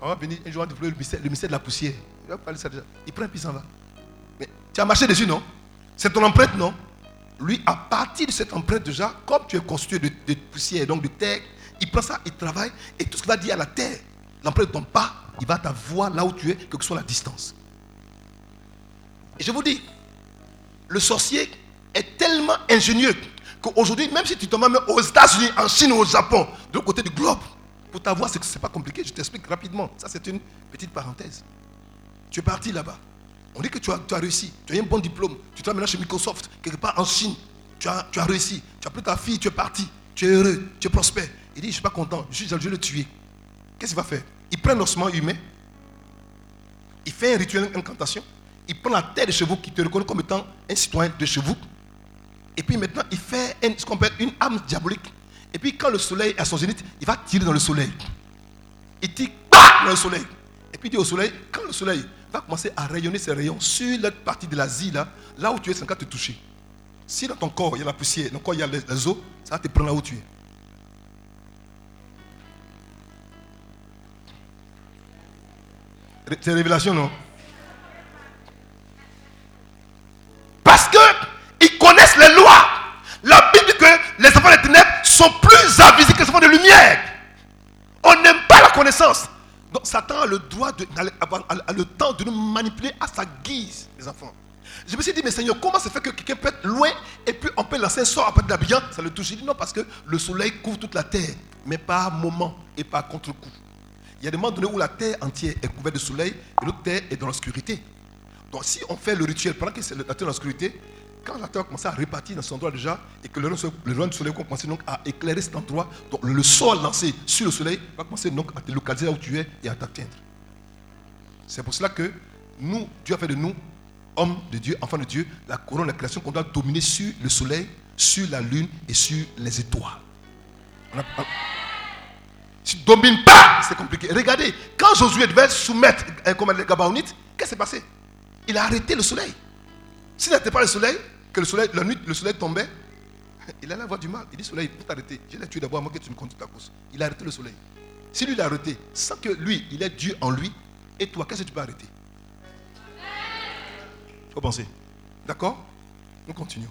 Speaker 2: On va venir un jour déployer le le mystère de la poussière. Il va parler ça déjà. Il prend et puis s'en va. Tu as marché dessus, non? C'est ton empreinte, non? Lui, à partir de cette empreinte déjà, comme tu es constitué de, de poussière, donc de terre, il prend ça, il travaille, et tout ce qu'il va dire à la terre, l'empreinte ne tombe pas, il va t'avoir là où tu es, quelle que soit la distance. Et je vous dis, le sorcier est tellement ingénieux qu'aujourd'hui, même si tu te mets aux États-Unis, en Chine ou au Japon, de l'autre côté du globe, pour t'avoir, c'est que c'est pas compliqué. Je t'explique rapidement. Ça, c'est une petite parenthèse. Tu es parti là-bas. On dit que tu as, réussi. Tu as eu un bon diplôme. Tu travailles maintenant chez Microsoft, quelque part en Chine. Tu as, réussi. Tu as pris ta fille, tu es parti. Tu es heureux, tu es prospère. Il dit, je ne suis pas content. Je suis je vais le tuer. Qu'est-ce qu'il va faire? Il prend un ossement humain. Il fait un rituel d'incantation. Il prend la tête de chevaux qui te reconnaît comme étant un citoyen de chez vous. Et puis maintenant, il fait ce qu'on appelle une âme diabolique. Et puis quand le soleil est à son zénith, il va tirer dans le soleil. Il tire dans le soleil. Et puis il dit au soleil, quand le soleil va commencer à rayonner ses rayons sur l'autre partie de l'Asie, là, là où tu es, c'est quand te toucher. Si dans ton corps, il y a la poussière, dans ton corps, il y a les, os, ça va te prendre là où tu es. C'est révélation, non? Parce que ils connaissent les lois. La Bible dit que les enfants des ténèbres sont plus avisés que les enfants de lumière. On n'aime pas la connaissance. Donc Satan a le droit de, a- le temps de nous manipuler à sa guise, les enfants. Je me suis dit, mais Seigneur, comment ça fait que quelqu'un peut être loin et puis on peut lancer un sort à partir de l'habillant, ça le touche Il dit non, parce que le soleil couvre toute la terre, mais par moment et par contre-coup. Il y a des moments donnés où la terre entière est couverte de soleil et l'autre terre est dans l'obscurité. Donc si on fait le rituel pendant que c'est la terre est dans l'obscurité, quand la terre commence à répartir dans cet endroit déjà, et que le rayon du- soleil commencer donc à éclairer cet endroit, donc le sol lancé sur le soleil va commencer donc à te localiser là où tu es et à t'atteindre. C'est pour cela que nous, Dieu a fait de nous, hommes de Dieu, enfants de Dieu, la couronne de la création qu'on doit dominer sur le soleil, sur la lune et sur les étoiles. On tu ne domines pas, c'est compliqué. Regardez, quand Josué devait soumettre euh, comment, les Gabaonites, qu'est-ce qui s'est passé? Il a arrêté le soleil. S'il n'arrêtait pas le soleil, que le soleil, la nuit, le soleil tombait, il allait avoir du mal. Il dit Soleil, pour t'arrêter, je l'ai tué d'abord, moi que tu me conduis ta course. Il a arrêté le soleil. Si lui l'a arrêté, sans que lui, il ait Dieu en lui, et toi, qu'est-ce que tu peux arrêter? Il faut penser. D'accord? Nous continuons.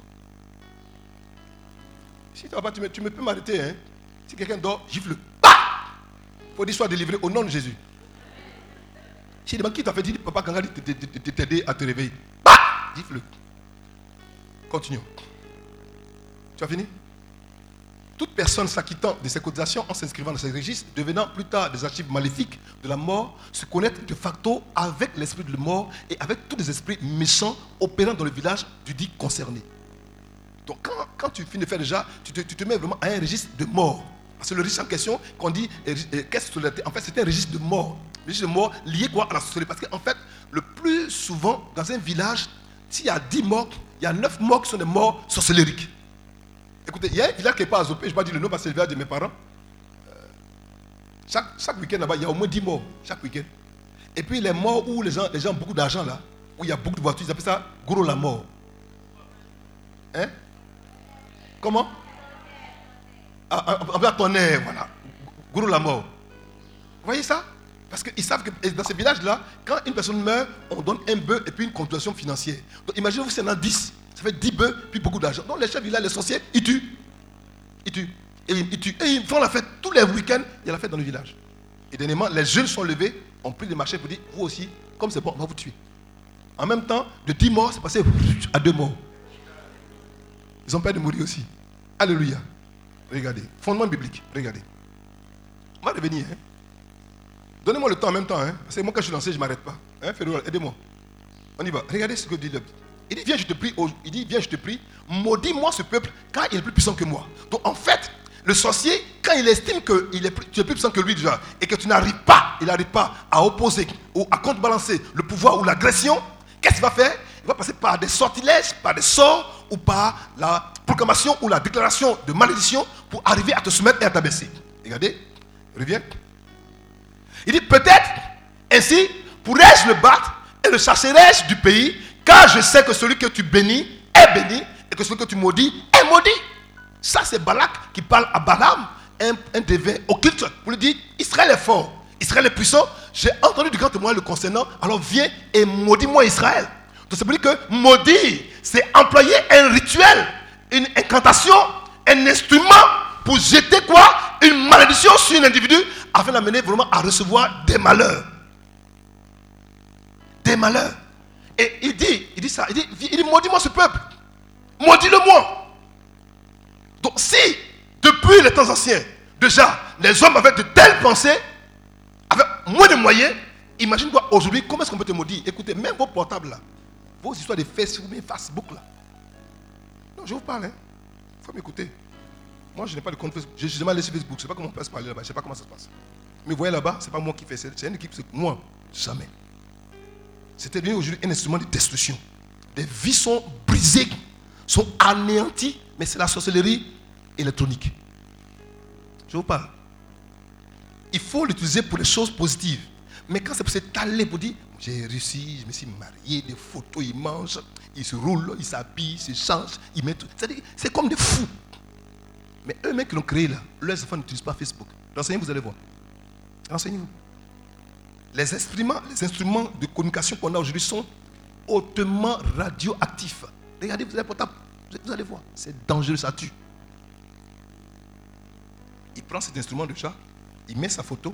Speaker 2: Si tu pas, tu me, tu me peux m'arrêter. Hein? Si quelqu'un dort, gifle. Il faut dire sois délivré au nom de Jésus. Si demande qui t'a fait dire, papa de t'aider à te réveiller. Bah Gifle. Continuons. Tu as fini? Toute personne s'acquittant de ses cotisations en s'inscrivant dans ces registres, devenant plus tard des archives maléfiques de la mort, se connectent de facto avec l'esprit de la mort et avec tous les esprits méchants opérant dans le village du dit concerné. Donc quand, tu finis de faire déjà, tu te, mets vraiment à un registre de mort. Parce que le registre en question, qu'on dit, euh, euh, qu'est-ce que En fait, c'est un registre de mort. Un registre de mort lié quoi à la sorcellerie. Parce qu'en fait, le plus souvent, dans un village, s'il y a 10 morts, il y a 9 morts qui sont des morts sorcellériques. Écoutez, il y a un village qui n'est pas à Zopé, je ne vais pas dire le nom parce que c'est le village de mes parents. Euh, chaque chaque week-end là-bas, il y a au moins 10 morts, chaque week-end. Et puis les morts où les gens, les gens ont beaucoup d'argent là, où il y a beaucoup de voitures, ils appellent ça gros la mort. Hein? Comment? Ah, ah, ah, tonnerre, voilà. Gros la mort. Vous voyez ça? Parce qu'ils savent que dans ces villages-là, quand une personne meurt, on donne un bœuf et puis une contribution financière. Donc imaginez-vous, c'est dans 10. Ça fait 10 bœufs, puis beaucoup d'argent. Donc les chefs villages, les sorciers, ils tuent. Ils tuent. Et ils, tuent. Et ils font la fête. Tous les week-ends, il y a la fête dans le village. Et dernièrement, les jeunes sont levés, ont pris des marchés pour dire, vous aussi, comme c'est bon, on va vous tuer. En même temps, de 10 morts, c'est passé à 2 morts. Ils ont peur de mourir aussi. Alléluia. Regardez. Fondement biblique. Regardez. On va revenir. hein. Donnez-moi le temps en même temps. Hein. Que moi, quand je suis lancé, je ne m'arrête pas. Hein, aidez-moi. On y va. Regardez ce que dit le. Il dit, viens, je te prie. Il dit, viens, je te prie. Maudis-moi ce peuple, car il est plus puissant que moi. Donc en fait, le sorcier, quand il estime que tu es plus puissant que lui déjà, et que tu n'arrives pas, il n'arrive pas à opposer ou à contrebalancer le pouvoir ou l'agression, qu'est-ce qu'il va faire? Il va passer par des sortilèges, par des sorts, ou par la proclamation ou la déclaration de malédiction pour arriver à te soumettre et à t'abaisser. Regardez, reviens. Il dit peut-être ainsi pourrais-je le battre et le chasserai-je du pays, car je sais que celui que tu bénis est béni et que celui que tu maudis est maudit. Ça, c'est Balak qui parle à Balaam, un, un devin occulte, pour lui dire Israël est fort, Israël est puissant. J'ai entendu du grand témoin le concernant, alors viens et maudis-moi Israël. Donc, ça veut dire que maudire, c'est employer un rituel, une incantation, un instrument pour jeter quoi? Une malédiction sur un individu afin d'amener vraiment à recevoir des malheurs. Des malheurs. Et il dit, il dit ça, il dit, il dit maudis-moi ce peuple. Maudis-le-moi. Donc si, depuis les temps anciens, déjà, les hommes avaient de telles pensées, avec moins de moyens, imagine-toi aujourd'hui, comment est-ce qu'on peut te maudire? Écoutez, même vos portables là, vos histoires de Facebook, Facebook là. Non, je vous parle, hein. Il faut m'écouter. Moi, je n'ai pas de compte Facebook. J'ai jamais laissé Facebook. Je ne sais pas comment on peut se parler là-bas. Je ne sais pas comment ça se passe. Mais vous voyez là-bas, ce n'est pas moi qui fais ça. C'est une équipe, c'est moi. Jamais. C'était devenu aujourd'hui un instrument de destruction. Des vies sont brisées, sont anéanties, mais c'est la sorcellerie électronique. Je vous parle. Il faut l'utiliser pour les choses positives. Mais quand c'est pour s'étaler, pour dire j'ai réussi, je me suis marié, des photos, ils mangent, ils se roulent, ils s'habillent, ils se changent, ils mettent tout. C'est comme des fous. Mais eux, mecs qui l'ont créé là, leurs enfants n'utilisent pas Facebook. Renseignez-vous, vous allez voir. Renseignez-vous. Les instruments, les instruments de communication qu'on a aujourd'hui sont hautement radioactifs. Regardez, vous avez portable, vous allez voir, c'est dangereux, ça tue. Il prend cet instrument de chat, il met sa photo,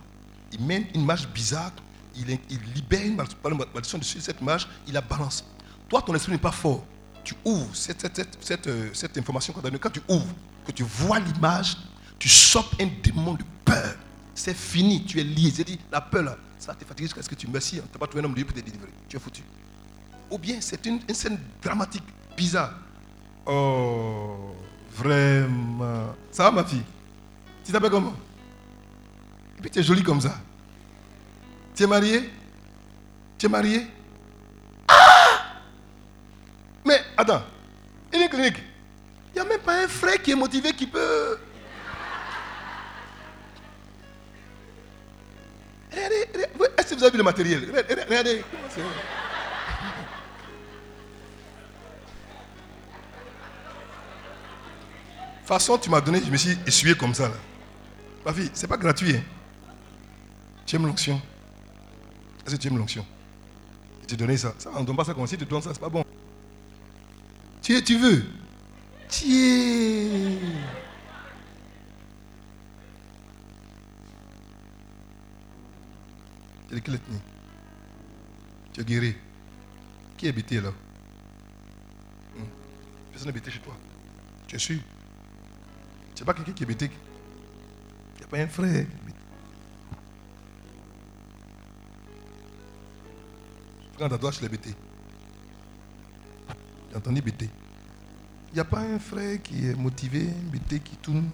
Speaker 2: il met une image bizarre, il, il libère une malédiction dessus cette image, il la balance. Toi, ton esprit n'est pas fort. Tu ouvres cette, cette, cette, euh, cette information qu'on t'a donnée. Quand tu ouvres, que tu vois l'image, tu chopes un démon de peur. C'est fini, tu es lié. J'ai dit, la peur là, ça te fatiguer jusqu'à ce que tu meurs. Si tu n'as pas trouvé un homme Dieu pour te délivrer, tu es foutu. Ou bien c'est une, scène dramatique, bizarre. Oh, vraiment. Ça va ma fille? Tu t'appelles comment? Et puis tu es jolie comme ça. Tu es marié Tu es marié Ah Mais attends, est clinique. Il n'y a même pas un frère qui est motivé qui peut. Regardez, regardez. est-ce que vous avez vu le matériel? Regardez. comment c'est- façon tu m'as donné, je me suis essuyé comme ça. Là. Ma fille, c'est pas gratuit. hein. Tu aimes l'onction? Est-ce que tu aimes l'onction? Je t'ai donné ça. Ça, on ne donne pas ça comme si tu donnes ça, c'est pas bon. Tu, tu veux Tiens. Tu es guéri. Qui est habité là? Hmm. Personne n'est habité chez toi. Tu es sûr? Tu n'es pas quelqu'un qui est bêté. Il n'y a pas un frère. Quand ta je l'ai bêté. Bêté. Il n'y a pas un frère qui est motivé, un bêté qui tourne.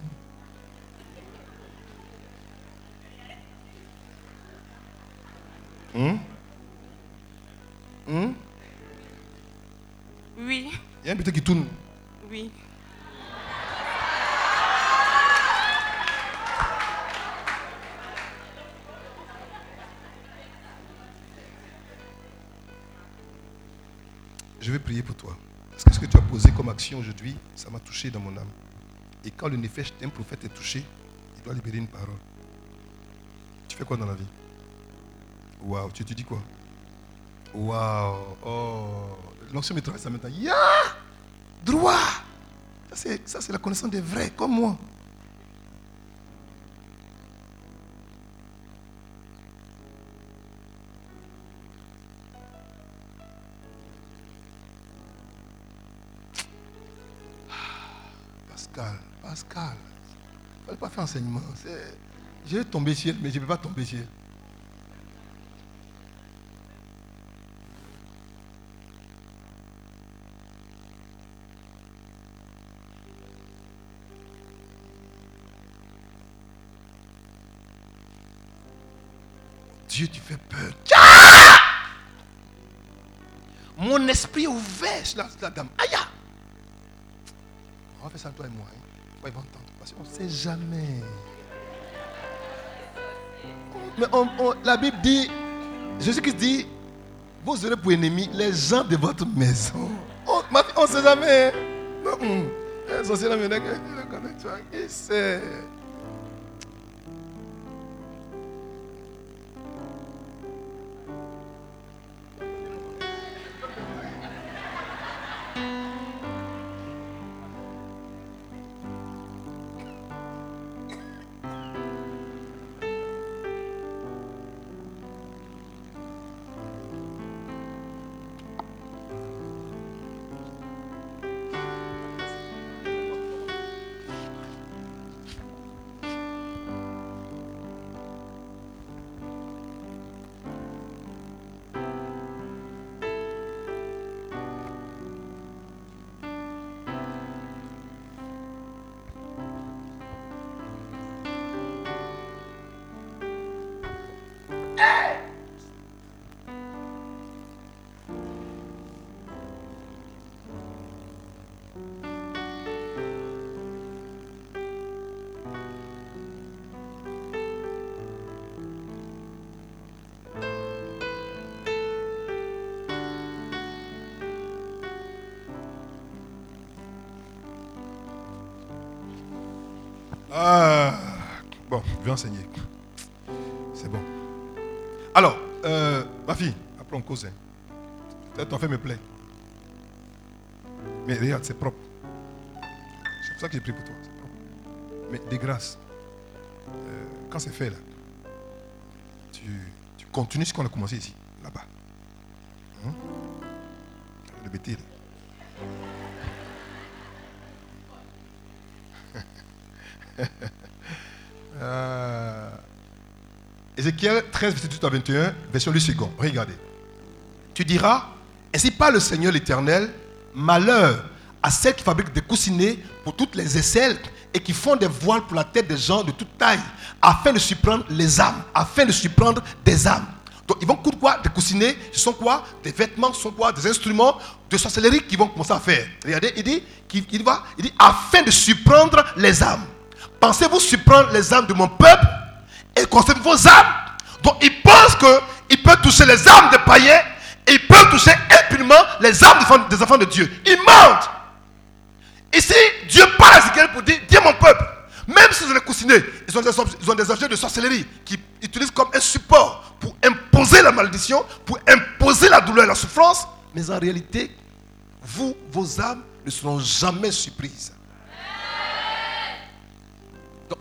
Speaker 2: Aujourd'hui, ça m'a touché dans mon âme. Et quand le Nefesh d'un prophète est touché, il doit libérer une parole. Tu fais quoi dans la vie? Waouh, tu te dis quoi? Waouh, oh, l'ancien me traverse ça maintenant. Ya Droit Ça, c'est la connaissance des vrais, comme moi. Je vais tomber sur elle, mais je ne peux pas tomber sur elle. Dieu, tu fais peur. Mon esprit ouvert sur la, dame. Aïe! On va faire ça toi et moi. Hein. Parce qu'on ne sait jamais. Mais on- la Bible dit, Jésus-Christ dit, vous aurez pour ennemis les gens de votre maison. On ne sait jamais. Non, hum. Sait? Bon, viens enseigner. C'est bon. Alors, euh, ma fille, après on cause. ton fait me plaît. Mais regarde, c'est propre. C'est pour ça que j'ai pris pour toi. Mais des grâces, euh, quand c'est fait là, tu, tu continues ce qu'on a commencé ici, là-bas. Hein? Ézéchiel 13, verset 18 à 21, version du second. Regardez. Tu diras, ainsi pas le Seigneur l'Éternel, malheur à celles qui fabriquent des coussinets pour toutes les aisselles et qui font des voiles pour la tête des gens de toute taille, afin de surprendre les âmes, afin de surprendre des âmes. Donc ils vont coudre quoi? Des coussinets, ce sont quoi? Des vêtements, ce sont quoi? Des instruments de sorcellerie qu'ils vont commencer à faire. Regardez, il dit, il va, il dit, afin de surprendre les âmes. Pensez-vous surprendre les âmes de mon peuple et conserver vos âmes? Qu'ils peuvent toucher les âmes des païens et ils peuvent toucher impunément les âmes des enfants- de Dieu. Ils mentent. Ici, Dieu parle à Ézéchiel pour dire, dis à mon peuple, même s'ils ont les coussinets, ils ont des, ils ont des objets de sorcellerie qu'ils utilisent comme un support pour imposer la malédiction, pour imposer la douleur et la souffrance, mais en réalité, vous, vos âmes ne seront jamais surprises.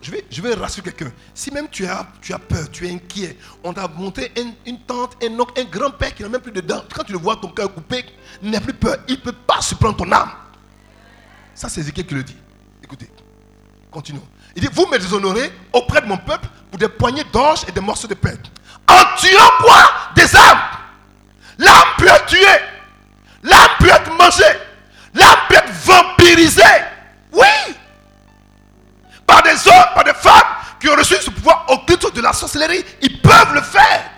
Speaker 2: Je vais, rassurer quelqu'un. Si même tu as, tu as peur, tu es inquiet, on t'a monté un- une tante, un oncle, un grand-père qui n'a même plus de dents. Quand tu le vois, ton cœur coupé, n'aie plus peur. Il ne peut pas surprendre ton âme. Ça, c'est Ézéchiel qui le dit. Écoutez, continuons. Il dit, vous me déshonorez auprès de mon peuple pour des poignées d'orge et des morceaux de pain. En tuant quoi? Des âmes. L'âme peut être tuée. L'âme peut être mangée. L'âme peut être vampirisée. Oui. Par des hommes, par des femmes qui ont reçu ce pouvoir occulte de la sorcellerie. Ils peuvent le faire.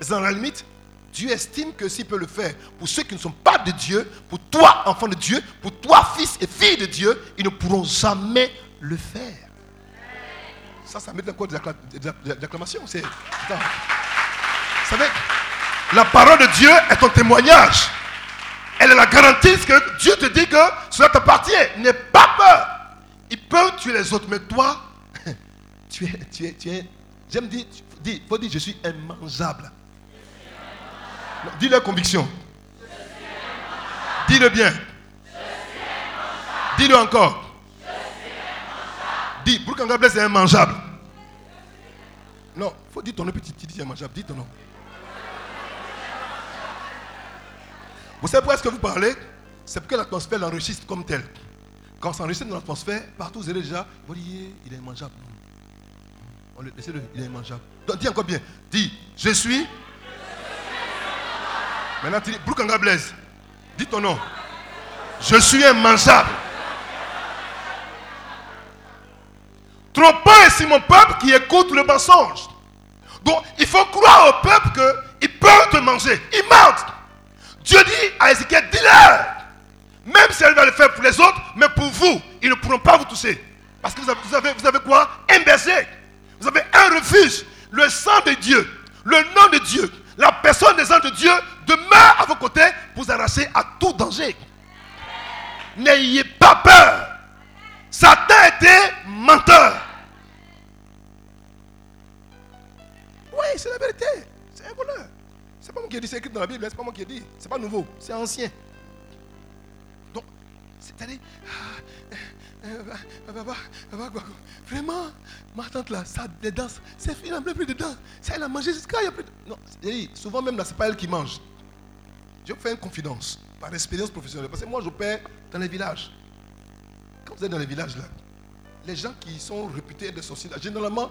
Speaker 2: Mais dans la limite, Dieu estime que s'il peut le faire pour ceux qui ne sont pas de Dieu, pour toi, enfant de Dieu, pour toi, fils et fille de Dieu, ils ne pourront jamais le faire. Ça, ça met encore des accla- des accla- des acclamations. C'est. Attends. Vous savez, la parole de Dieu est ton témoignage. Elle est la garantie que Dieu te dit que cela t'appartient. N'aie pas peur. Peuvent tuer les autres, mais toi, tu es, tu es, tu es. J'aime dire, il faut dire, je suis immangeable. Dis la conviction. Dis-le bien. Dis-le encore. Dis, Brookanga Blaise est immangeable. Non, il faut dire ton nom, puis tu dis immangeable. Dis ton nom. Vous savez pourquoi est-ce que vous parlez? C'est parce que l'atmosphère l'enregistre comme tel. Quand ça enregistre dans l'atmosphère, partout vous allez déjà, vous dites, il est immangeable. On le, il est immangeable. Donc, dis encore bien. Dis, je suis. Maintenant, tu dis, Brookanga Blaise. Dis ton nom. Je suis immangeable. Trompant ainsi mon peuple qui écoute le mensonge. Donc, il faut croire au peuple qu'ils peuvent te manger. Ils mentent. Dieu dit à Ézéchiel, dis-leur. Même si elle va le faire pour les autres, mais pour vous, ils ne pourront pas vous toucher. Parce que vous avez, quoi? Un berger. Vous avez un refuge. Le sang de Dieu, le nom de Dieu, la personne des anges de Dieu demeure à vos côtés pour vous arracher à tout danger. N'ayez pas peur. Satan était menteur. Oui, c'est la vérité. C'est un voleur. C'est pas moi qui ai dit, c'est écrit dans la Bible, hein, c'est pas moi qui ai dit. C'est pas nouveau, c'est ancien. C'est-à-dire, ah, euh, euh, bah, vraiment, ma tante là, ça des danses, c'est fini, elle n'a plus de. Ça, elle a mangé jusqu'à, il y a plus de... Non, souvent même là, c'est pas elle qui mange. Je vous fais une confidence, par expérience professionnelle. Parce que moi, j'opère dans les villages. Quand vous êtes dans les villages là, les gens qui sont réputés des sorciers, généralement,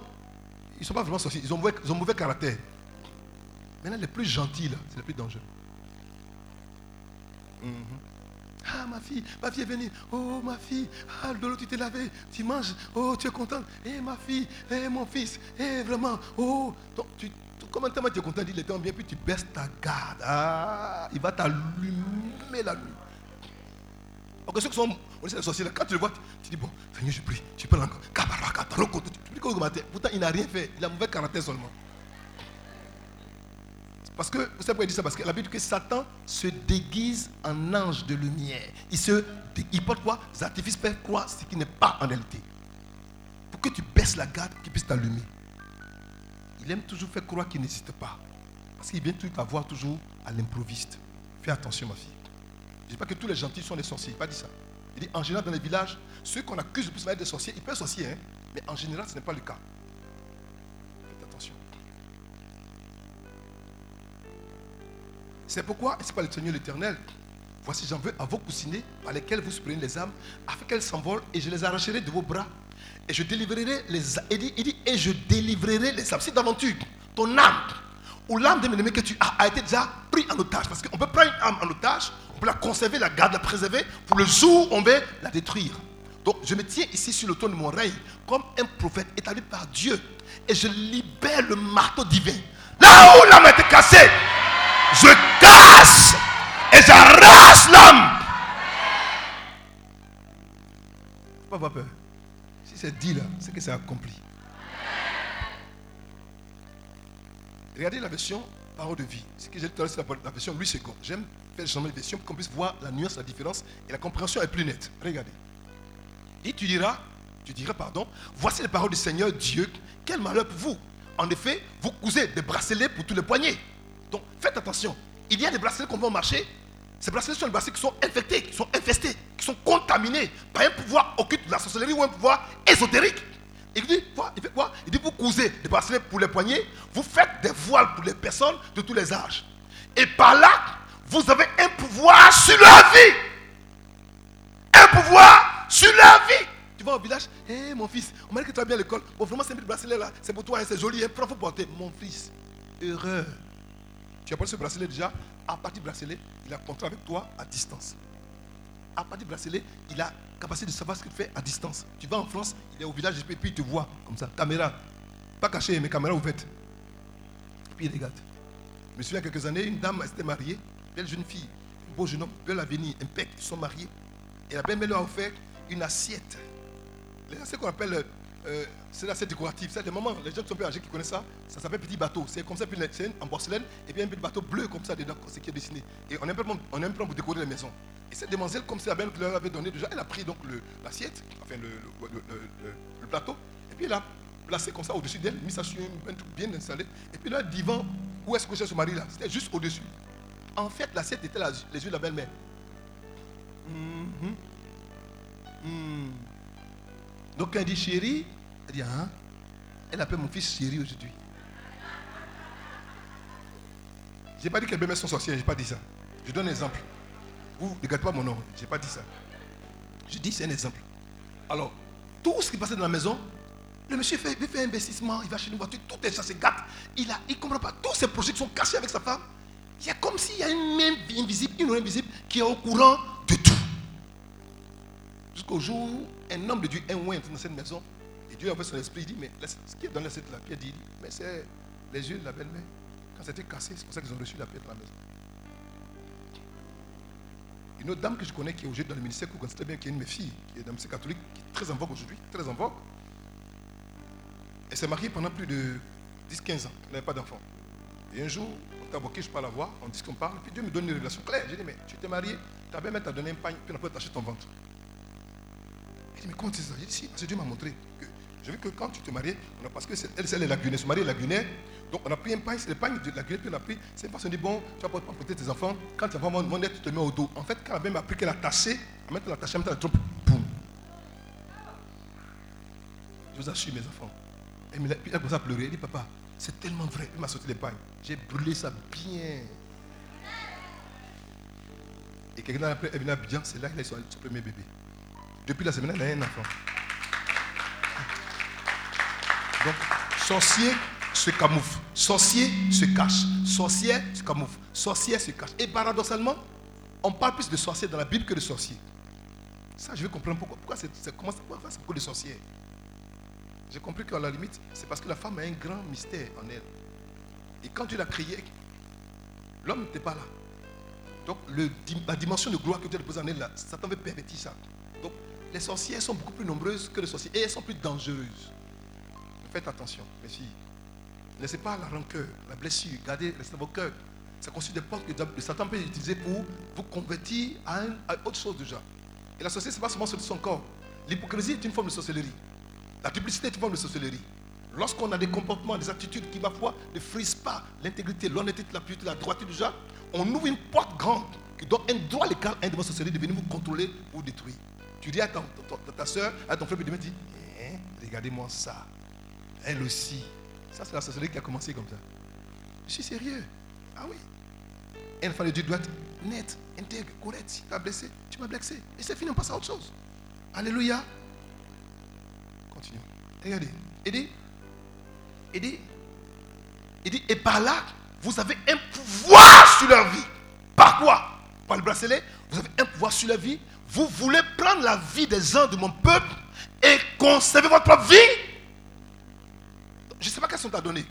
Speaker 2: ils ne sont pas vraiment sorciers, ils ont mauvais, ils ont mauvais caractère. Maintenant, les plus gentils, là, c'est les plus dangereux. Mhm. Ah, ma fille, ma fille est venue. Oh, ma fille, ah, Lolo, tu t'es lavé, tu manges. Oh, tu es contente. Eh, ma fille, eh, mon fils, eh, vraiment. Oh, donc, tu, comment tellement tu es content, il est temps bien, puis tu baisses ta garde. Ah, il va t'allumer la nuit. Donc, ceux qui sont, on les sorciers, quand tu le vois, tu, dis, bon, Seigneur, je prie, tu peux encore. Tu. Pourtant, il n'a rien fait, il a mauvais caractère seulement. Parce que, vous savez pourquoi il dit ça Parce que la Bible dit que Satan se déguise en ange de lumière. Il, se, il porte quoi? Des artifices pour croire ce qui n'est pas en réalité. Pour que tu baisses la garde, qu'il puisse t'allumer. Il aime toujours faire croire qu'il n'existe pas. Parce qu'il vient toujours t'avoir toujours à l'improviste. Fais attention, ma fille. Je ne dis pas que tous les gentils sont des sorciers. Il n'a pas dit ça. Il dit en général, dans les villages, ceux qu'on accuse de plus d'être des sorciers, ils peuvent être sorciers, hein, mais en général, ce n'est pas le cas. C'est pourquoi, c'est pas le Seigneur l'Éternel, voici j'en veux à vos coussinets par lesquels vous supprimez les âmes, afin qu'elles s'envolent, et je les arracherai de vos bras, et je délivrerai les âmes. Il dit, et je délivrerai les âmes. Si d'aventure, ton âme, ou l'âme d'un ennemi que tu as, a été déjà pris en otage, parce qu'on peut prendre une âme en otage, on peut la conserver, la garder, la préserver, pour le jour où on veut la détruire. Donc je me tiens ici sur le trône de mon règne, comme un prophète établi par Dieu, et je libère le marteau divin. Là où l'âme a été cassée, je casse et j'arrache l'âme. Pas peur. Si c'est dit là, c'est que c'est accompli. Regardez la version parole de vie. Ce que j'ai dit tout c'est la, version Louis II. J'aime faire justement les versions pour qu'on puisse voir la nuance, la différence et la compréhension est plus nette. Regardez. Et tu diras, tu diras, pardon, voici les paroles du Seigneur Dieu, quel malheur pour vous. En effet, vous cousez des bracelets pour tous les poignets. Donc faites attention. Il y a des bracelets qu'on voit au marché. Ces bracelets sont des bracelets qui sont infectés, qui sont infestés, qui sont contaminés par un pouvoir occulte de la sorcellerie ou un pouvoir ésotérique. Il dit, quoi? Il fait quoi? Il dit, vous cousez des bracelets pour les poignets, vous faites des voiles pour les personnes de tous les âges. Et par là, vous avez un pouvoir sur leur vie un pouvoir sur la vie. Tu vas au village, hé mon fils, on m'a dit que tu vas bien à l'école. Bon, vraiment, c'est un petit bracelet là, c'est pour toi, hein, c'est joli, hein, faut porter. Mon fils, erreur. Tu as porté ce bracelet déjà, à partir du bracelet, il a contrat avec toi à distance. À partir du bracelet, il a capacité de savoir ce qu'il fait à distance. Tu vas en France, il est au village, et puis il te voit comme ça, caméra. Pas caché, mais caméra ouverte. Et puis il regarde. Je me souviens, il y a quelques années, une dame s'était mariée, belle jeune fille, beau jeune homme, bel avenir, impec, ils sont mariés. Et la belle-mère leur a offert une assiette. Les assiettes qu'on appelle, euh, c'est l'assiette décorative. C'est des moments, les gens qui sont plus âgés qui connaissent ça, ça s'appelle petit bateau. C'est comme ça, puis c'est en porcelaine, et puis un petit bateau bleu comme ça dedans, c'est qui est dessiné. Et on aime on aime pour décorer les maisons. Et cette demoiselle, comme c'est la belle qui leur avait donné déjà, elle a pris donc l'assiette, enfin le, plateau, et puis elle a placé comme ça au-dessus d'elle, mis ça sur un, truc bien installé. Et puis là, divan, où est-ce que c'est ce mari-là? C'était juste au-dessus. En fait, l'assiette était les yeux de la belle-mère. Mhm. Hmm. Donc quand elle dit chérie, elle dit hein Elle appelle mon fils chéri aujourd'hui. Je n'ai pas dit que les belles sont sorcières, je n'ai pas dit ça. Je donne un exemple. Vous ne regardez pas mon nom, je n'ai pas dit ça. Je dis c'est un exemple. Alors, tout ce qui passait dans la maison, le monsieur fait, un investissement, il va chez une voiture, tout est ça se gâte. Il ne comprend pas. Tous ses projets qui sont cachés avec sa femme. Il y a comme s'il y a une main invisible, une main invisible qui est au courant de tout. Jusqu'au jour où un homme de Dieu, un oint, dans cette maison, et Dieu a fait son esprit, il dit, mais ce qui est dans l'assiette là, Pierre dit, mais c'est les yeux de la belle-mère. Quand c'était cassé, c'est pour ça qu'ils ont reçu la paix de la maison. Une autre dame que je connais qui est aujourd'hui dans le ministère, que vous connaissez bien, qui est une de mes filles, qui est dans le ministère catholique, qui est très en vogue aujourd'hui, très en vogue. Elle s'est mariée pendant plus de 10-15 ans. Elle n'avait pas d'enfant. Et un jour, on t'a invoqué, je parle à la voix, on dit qu'on parle, puis Dieu me donne une relation claire. J'ai dit, mais tu t'es marié, ta belle-mère t'a donné un pagne, puis on peut t'acheter ton ventre. Dit, mais comment sais ça J'ai dit, si, que Dieu m'a montré que j'ai vu que quand tu te a, parce que c'est- elle, c'est lagunaire, son mari est lagunaire, donc on a pris un pagne, c'est le pagne de lagunaire, puis on a pris, c'est parce qu'on dit, bon, tu vas pas porter tes enfants, quand tu vas mon aide, tu te mets au dos. En fait, quand la belle m'a appris qu'elle a tassé, même elle a même temps, elle a trompe, boum. Je vous assure, mes enfants. Elle, me puis elle commence à pleurer, elle dit, papa, c'est tellement vrai, elle m'a sorti les pagnes. J'ai brûlé ça bien. Et quelqu'un après, elle vient à Abidjan, c'est là qu'elle a eu son premier bébé. Depuis la semaine, elle a un enfant. Donc, sorcier se camoufle, sorcier se cache, sorcière se camoufle, sorcière se cache. Et paradoxalement, on parle plus de sorciers dans la Bible que de sorciers. Ça, je vais comprendre pourquoi. Pourquoi c'est, ça- pourquoi c'est beaucoup de sorciers? J'ai compris qu'à la limite, c'est parce que la femme a un grand mystère en elle. Et quand Dieu l'a créée, l'homme n'était pas là. Donc, la dimension de gloire que Dieu a posée en elle, Satan veut pervertir ça. Donc, les sorcières sont beaucoup plus nombreuses que les sorciers. Et elles sont plus dangereuses. Faites attention, mes filles. Ne laissez pas la rancœur, la blessure, gardez, restez vos cœurs. Ça constitue des portes que Satan peut utiliser pour vous convertir à, autre chose déjà. Et la sorcellerie, ce n'est pas seulement sur son corps. L'hypocrisie est une forme de sorcellerie. La duplicité est une forme de sorcellerie. Lorsqu'on a des comportements, des attitudes qui, ma foi, ne frisent pas l'intégrité, l'honnêteté, la pureté, la droiture déjà, on ouvre une porte grande qui donne un droit légal à un de vos sorcelleries de venir vous contrôler ou détruire. Tu dis à ta, ta- soeur, à ton frère, demain, dis, Hein, regardez-moi ça. Elle aussi. Ça, c'est la sorcellerie qui a commencé comme ça. Je suis sérieux. Ah oui. Un enfant de Dieu doit être net, intègre, correct. Si tu as blessé, tu m'as blessé. Et c'est fini, on passe à autre chose. Alléluia. Continue. Regardez. Il dit, il et par là, vous avez un pouvoir sur leur vie. Par quoi? Par le bracelet, vous avez un pouvoir sur leur vie. Vous voulez prendre la vie des uns de mon peuple et conserver votre propre vie? Je ne sais pas quelles sont t'a donné.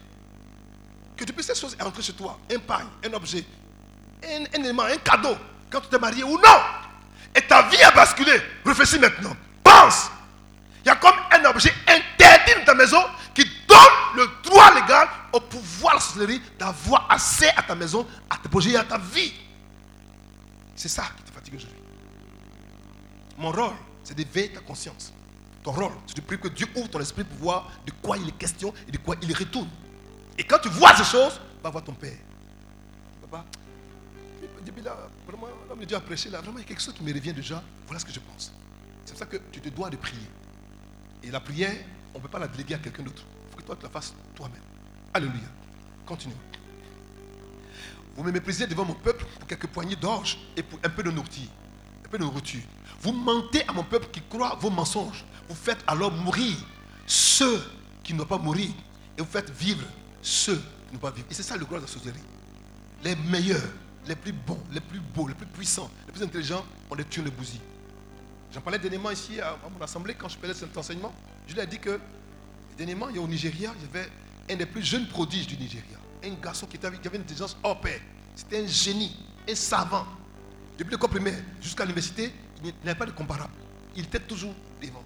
Speaker 2: Que depuis ces choses est chez toi, un pagne, un objet, un, un élément, un cadeau, quand tu t'es marié ou non. Et ta vie a basculé. Réfléchis maintenant. Pense. Il y a comme un objet interdit dans ta maison qui donne le droit légal au pouvoir de la d'avoir accès à ta maison, à tes projets et à ta vie. C'est ça qui te fatigue aujourd'hui. Mon rôle, c'est d'éveiller ta conscience. Ton rôle, c'est de prier que Dieu ouvre ton esprit pour voir de quoi il est question et de quoi il retourne. Et quand tu vois ces choses, va voir ton Père. Papa, depuis là, vraiment, l'homme de Dieu a prêché là, vraiment, il y a quelque chose qui me revient déjà. Voilà ce que je pense. C'est pour ça que tu te dois de prier. Et la prière, on ne peut pas la déléguer à quelqu'un d'autre. Il faut que toi, tu la fasses toi-même. Alléluia. Continue. Vous me méprisez devant mon peuple pour quelques poignées d'orge et pour un peu de nourriture. De nourriture. Vous mentez à mon peuple qui croit vos mensonges. Vous faites alors mourir ceux qui n'ont pas mourir. Et vous faites vivre ceux qui n'ont pas vivre. Et c'est ça le gloire de la sorcellerie. Les meilleurs, les plus bons, les plus beaux, les plus puissants, les plus intelligents, on les tue, les bousille. J'en parlais dernièrement ici à, mon assemblée quand je de cet enseignement. Je lui ai dit que dernièrement, il y a au Nigeria, il y avait un des plus jeunes prodiges du Nigeria. Un garçon qui, était, qui avait une intelligence hors pair. C'était un génie, un savant. Depuis l'école primaire jusqu'à l'université, il n'avait pas de comparable. Il était toujours devant.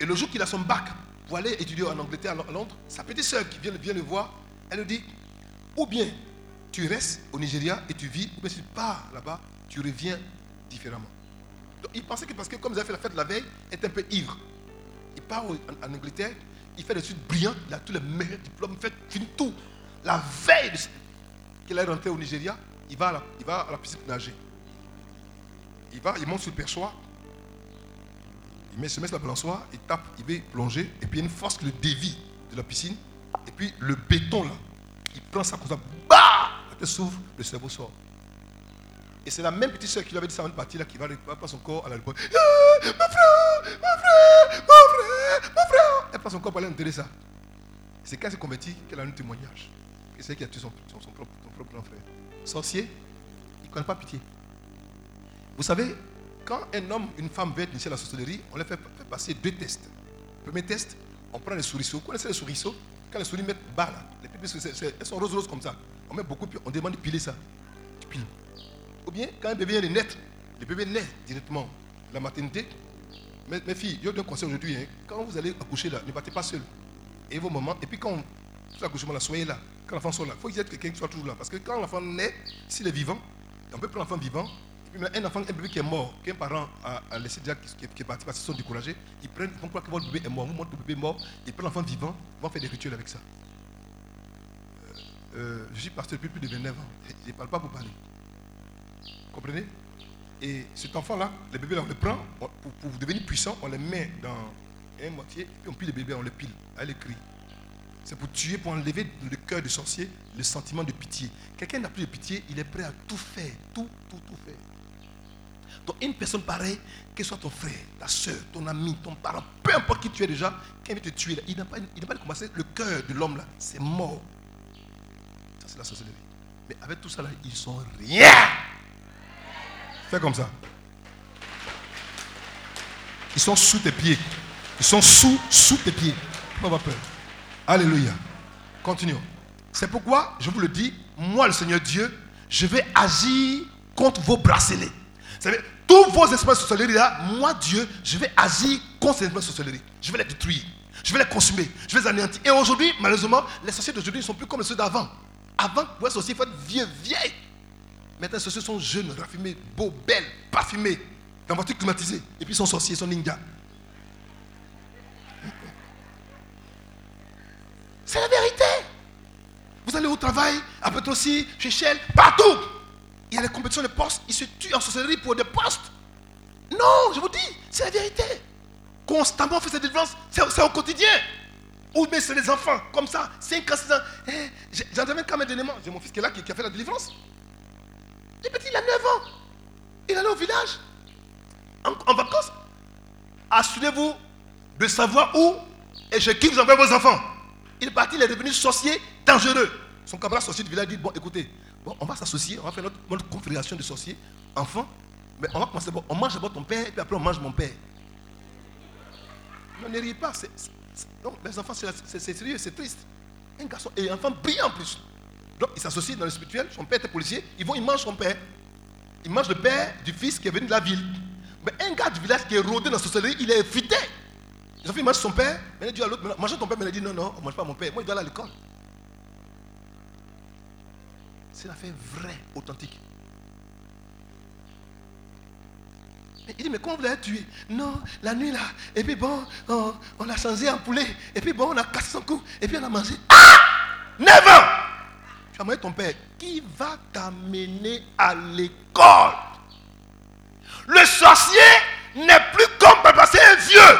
Speaker 2: Et le jour qu'il a son bac pour aller étudier en Angleterre, à Londres, sa petite soeur qui vient, vient le voir, elle lui dit, ou bien tu restes au Nigeria et tu vis, ou bien si tu pars là-bas, tu reviens différemment. Donc, il pensait que parce que comme ils avaient fait la fête la veille, il était un peu ivre. Il part en, Angleterre, il fait des études brillantes, il a tous les meilleurs diplômes, il fait finit tout. La veille qu'il est rentré au Nigeria, il va à la, il va à la piscine nager. Il va, il monte sur le perchoir, il met, se met sur la balançoire, il tape, il va plonger, et puis il y a une force qui le dévie de la piscine, et puis le béton là, il prend ça comme ça, bah La tête s'ouvre, le cerveau sort. Et c'est la même petite soeur qui lui avait dit ça en une partie là, qui va récupérer son corps à la réponse. Ah, mon frère, mon frère, mon frère, mon frère. Elle prend son corps pour aller enterrer ça. C'est quand elle s'est convertie qu'elle a un témoignage. Et c'est elle qui a tué son, son- son propre, son propre grand frère. Sorcier, il ne connaît pas pitié. Vous savez, quand un homme, une femme veut être initié à la sorcellerie, on leur fait, passer deux tests. Premier test, on prend les souriceaux. Vous connaissez les souriceaux Quand les souris mettent bas là, les elles sont roses roses comme ça. On met beaucoup, on demande de piler ça. Tu piles. Ou bien, quand un bébé vient de naître, le bébé naît directement. La maternité. Mes, mes filles, je donne un conseil aujourd'hui. hein. Quand vous allez accoucher là, ne partez pas seul. Et vos mamans. Et puis quand on fait l'accouchement là, soyez là. Quand l'enfant soit là, il faut qu'il y ait quelqu'un qui soit toujours là. Parce que quand l'enfant naît, s'il est vivant, on peut prendre l'enfant vivant. Un enfant, un bébé qui est mort, qu'un parent a, laissé déjà, qui, est parti parce qu'ils sont découragés, ils prennent, ils vont croire que votre bébé est mort, vous montrez le bébé est mort, ils prennent l'enfant vivant, ils vont faire des rituels avec ça. Euh, euh, je suis pasteur depuis plus de 29 ans. Je ne parle pas pour parler. Vous comprenez? Et cet enfant-là, le bébé, là, on le prend, pour, devenir puissant, on le met dans un moitié, puis on pile le bébé, on le pile. Elle écrit. C'est pour tuer, pour enlever le cœur du sorcier le sentiment de pitié. Quelqu'un n'a plus de pitié, il est prêt à tout faire, tout, tout, tout faire. Donc une personne pareille, que soit ton frère, ta soeur, ton ami, ton parent, peu importe qui tu es déjà, qui vient te tuer, il n'a pas, il pas commencé. Le cœur de l'homme là, c'est mort. Ça c'est la sorcellerie. Mais avec tout ça là, ils sont rien. Fais comme ça. Ils sont sous tes pieds. Ils sont sous, sous tes pieds. Pas peur. Alléluia. Continuons. C'est pourquoi, je vous le dis, moi le Seigneur Dieu, je vais agir contre vos bracelets. Vous savez, tous vos espèces de sorcellerie là, moi Dieu, je vais agir contre ces espèces de sorcellerie. Je vais les détruire. Je vais les consumer. Je vais les anéantir. Et aujourd'hui, malheureusement, les sorciers d'aujourd'hui ne sont plus comme ceux d'avant. Avant, pour un sorcier, il faut être vieux, vieille. Maintenant, les sorciers sont jeunes, raffinés, beaux, belles, parfumés, dans voiture climatisée. Et puis ils sont sorciers, ils sont ninjas. C'est la vérité. Vous allez au travail, à Petrosi, chez Shell, partout. Il y a des compétitions de postes, ils se tuent en sorcellerie pour des postes. Non, je vous dis, c'est la vérité. Constamment, on fait cette délivrance, c'est au quotidien. Ou mais c'est les enfants, comme ça, 5 ans, 6 ans. J'entends même quand même dernièrement, j'ai mon fils qui est là, qui, a fait la délivrance. Le petit, il a 9 ans. Il allait au village, en, en vacances. Assurez-vous de savoir où et chez qui vous envoyez vos enfants. Il est parti, il est devenu sorcier dangereux. Son camarade sorcier du village dit Bon, écoutez, bon, on va s'associer, on va faire notre, confédération de sorciers, enfants. Mais on va commencer, bon, on mange d'abord ton père, et puis après on mange mon père. Non, ne riez pas. non, mes enfants, c'est sérieux, c'est triste. Un garçon et un enfant brillant en plus. Donc, ils s'associent dans le spirituel. Son père était policier. Ils vont, ils mangent son père. Ils mangent le père du fils qui est venu de la ville. Mais un gars du village qui est rodé dans la sorcellerie, il est évité. Les enfants, ils mangent son père. Mais il dit à l'autre, mangez ton père. Mais il dit, non, non, on ne mange pas mon père. Moi, il doit aller à l'école. C'est l'affaire vraie, authentique. Il dit, mais comment vous l'avez tué? Non, la nuit là. Et puis bon, on, on l'a changé en poulet. Et puis bon, on a cassé son cou. Et puis on a mangé. Ah 9 ans Tu as mangé ton père. Qui va t'amener à l'école? Le sorcier n'est plus comme c'est un vieux.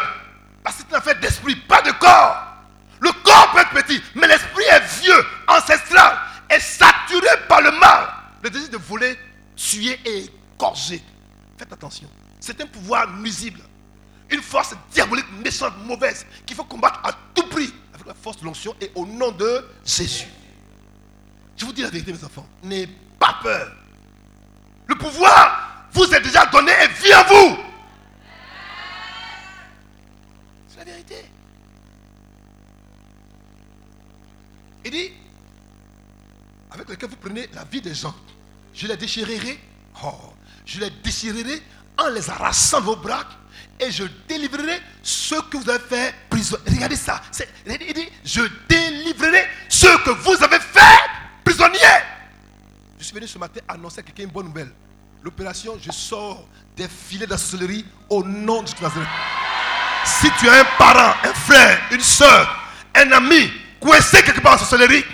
Speaker 2: Parce que c'est une affaire d'esprit, pas de corps. Le corps peut être petit, mais l'esprit est vieux, ancestral, et saturé par le mal. Le désir de voler, tuer et égorger. Faites attention. C'est un pouvoir nuisible. Une force diabolique, méchante, mauvaise, qu'il faut combattre à tout prix avec la force de l'onction et au nom de Jésus. Je vous dis la vérité, mes enfants. N'ayez pas peur. Le pouvoir vous est déjà donné et vit en vous. C'est la vérité. Il dit, avec lequel vous prenez la vie des gens, je les déchirerai, oh, je les déchirerai en les arrachant vos bras et je délivrerai ceux que vous avez fait prisonniers. Regardez ça. Il dit, je délivrerai ceux que vous avez fait prisonniers. Je suis venu ce matin annoncer à quelqu'un une bonne nouvelle. L'opération, je sors des filets de la sorcellerie au nom de Jésus. Si tu as un parent, un frère, une soeur, un ami, coincé quelque part en sorcellerie,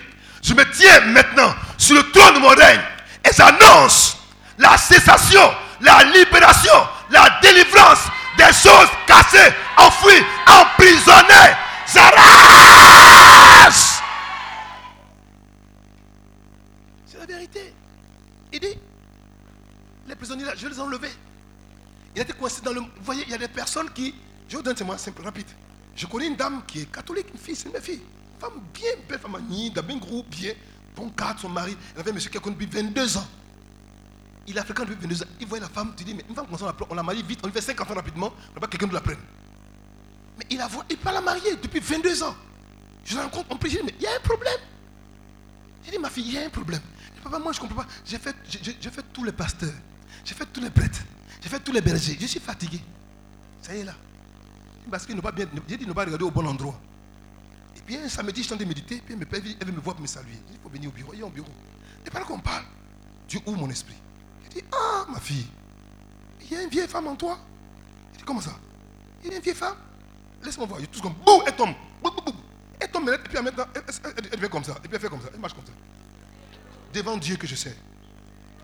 Speaker 2: je me tiens maintenant sur le trône de mon règne et j'annonce la cessation, la libération, la délivrance des choses cassées, enfouies, emprisonnées. J'arrache. C'est la vérité. Il dit, les prisonniers je les enlever. Il était coincé dans le. Vous voyez, il y a des personnes qui. Je vous donner un témoin simple, rapide. Je connais une dame qui est catholique, une fille, c'est une fille. Femme bien, belle femme, bien gros, bien. Bon cadre, son mari. Elle avait un monsieur qui a connu depuis 22 ans. Il a fréquenté depuis 22 ans. Il voyait la femme, tu dis, mais une femme, comment ça, on la- la marie vite, on lui fait 5 enfants rapidement, on n'a pas quelqu'un de la prenne. Mais il a voit, il pas la marier depuis 22 ans. Je la rencontre, je dis, mais il y a un problème. J'ai dit, ma fille, il y a un problème. Dis, papa, moi je ne comprends pas. J'ai fait, j'ai- fait tous les pasteurs, j'ai fait tous les prêtres, j'ai fait tous les bergers. Je suis fatigué. Ça y est là. Parce qu'ils n'ont pas bien. J'ai dit, pas regardé au bon endroit. Puis un samedi, je suis en train de méditer, puis elle veut me voir pour me saluer. Il faut venir au bureau. Il est au bureau. Et pendant qu'on parle, Dieu ouvre mon esprit. Je dis, ah, ma fille, il y a une vieille femme en toi. Je dis, comment ça? Il y a une vieille femme. Laisse-moi voir. Je touche comme, boum, elle tombe. Boum, boum. Elle tombe, et puis elle, elle- elle- fait comme ça. Et puis elle fait comme ça. Elle marche comme ça. Devant Dieu que je sais.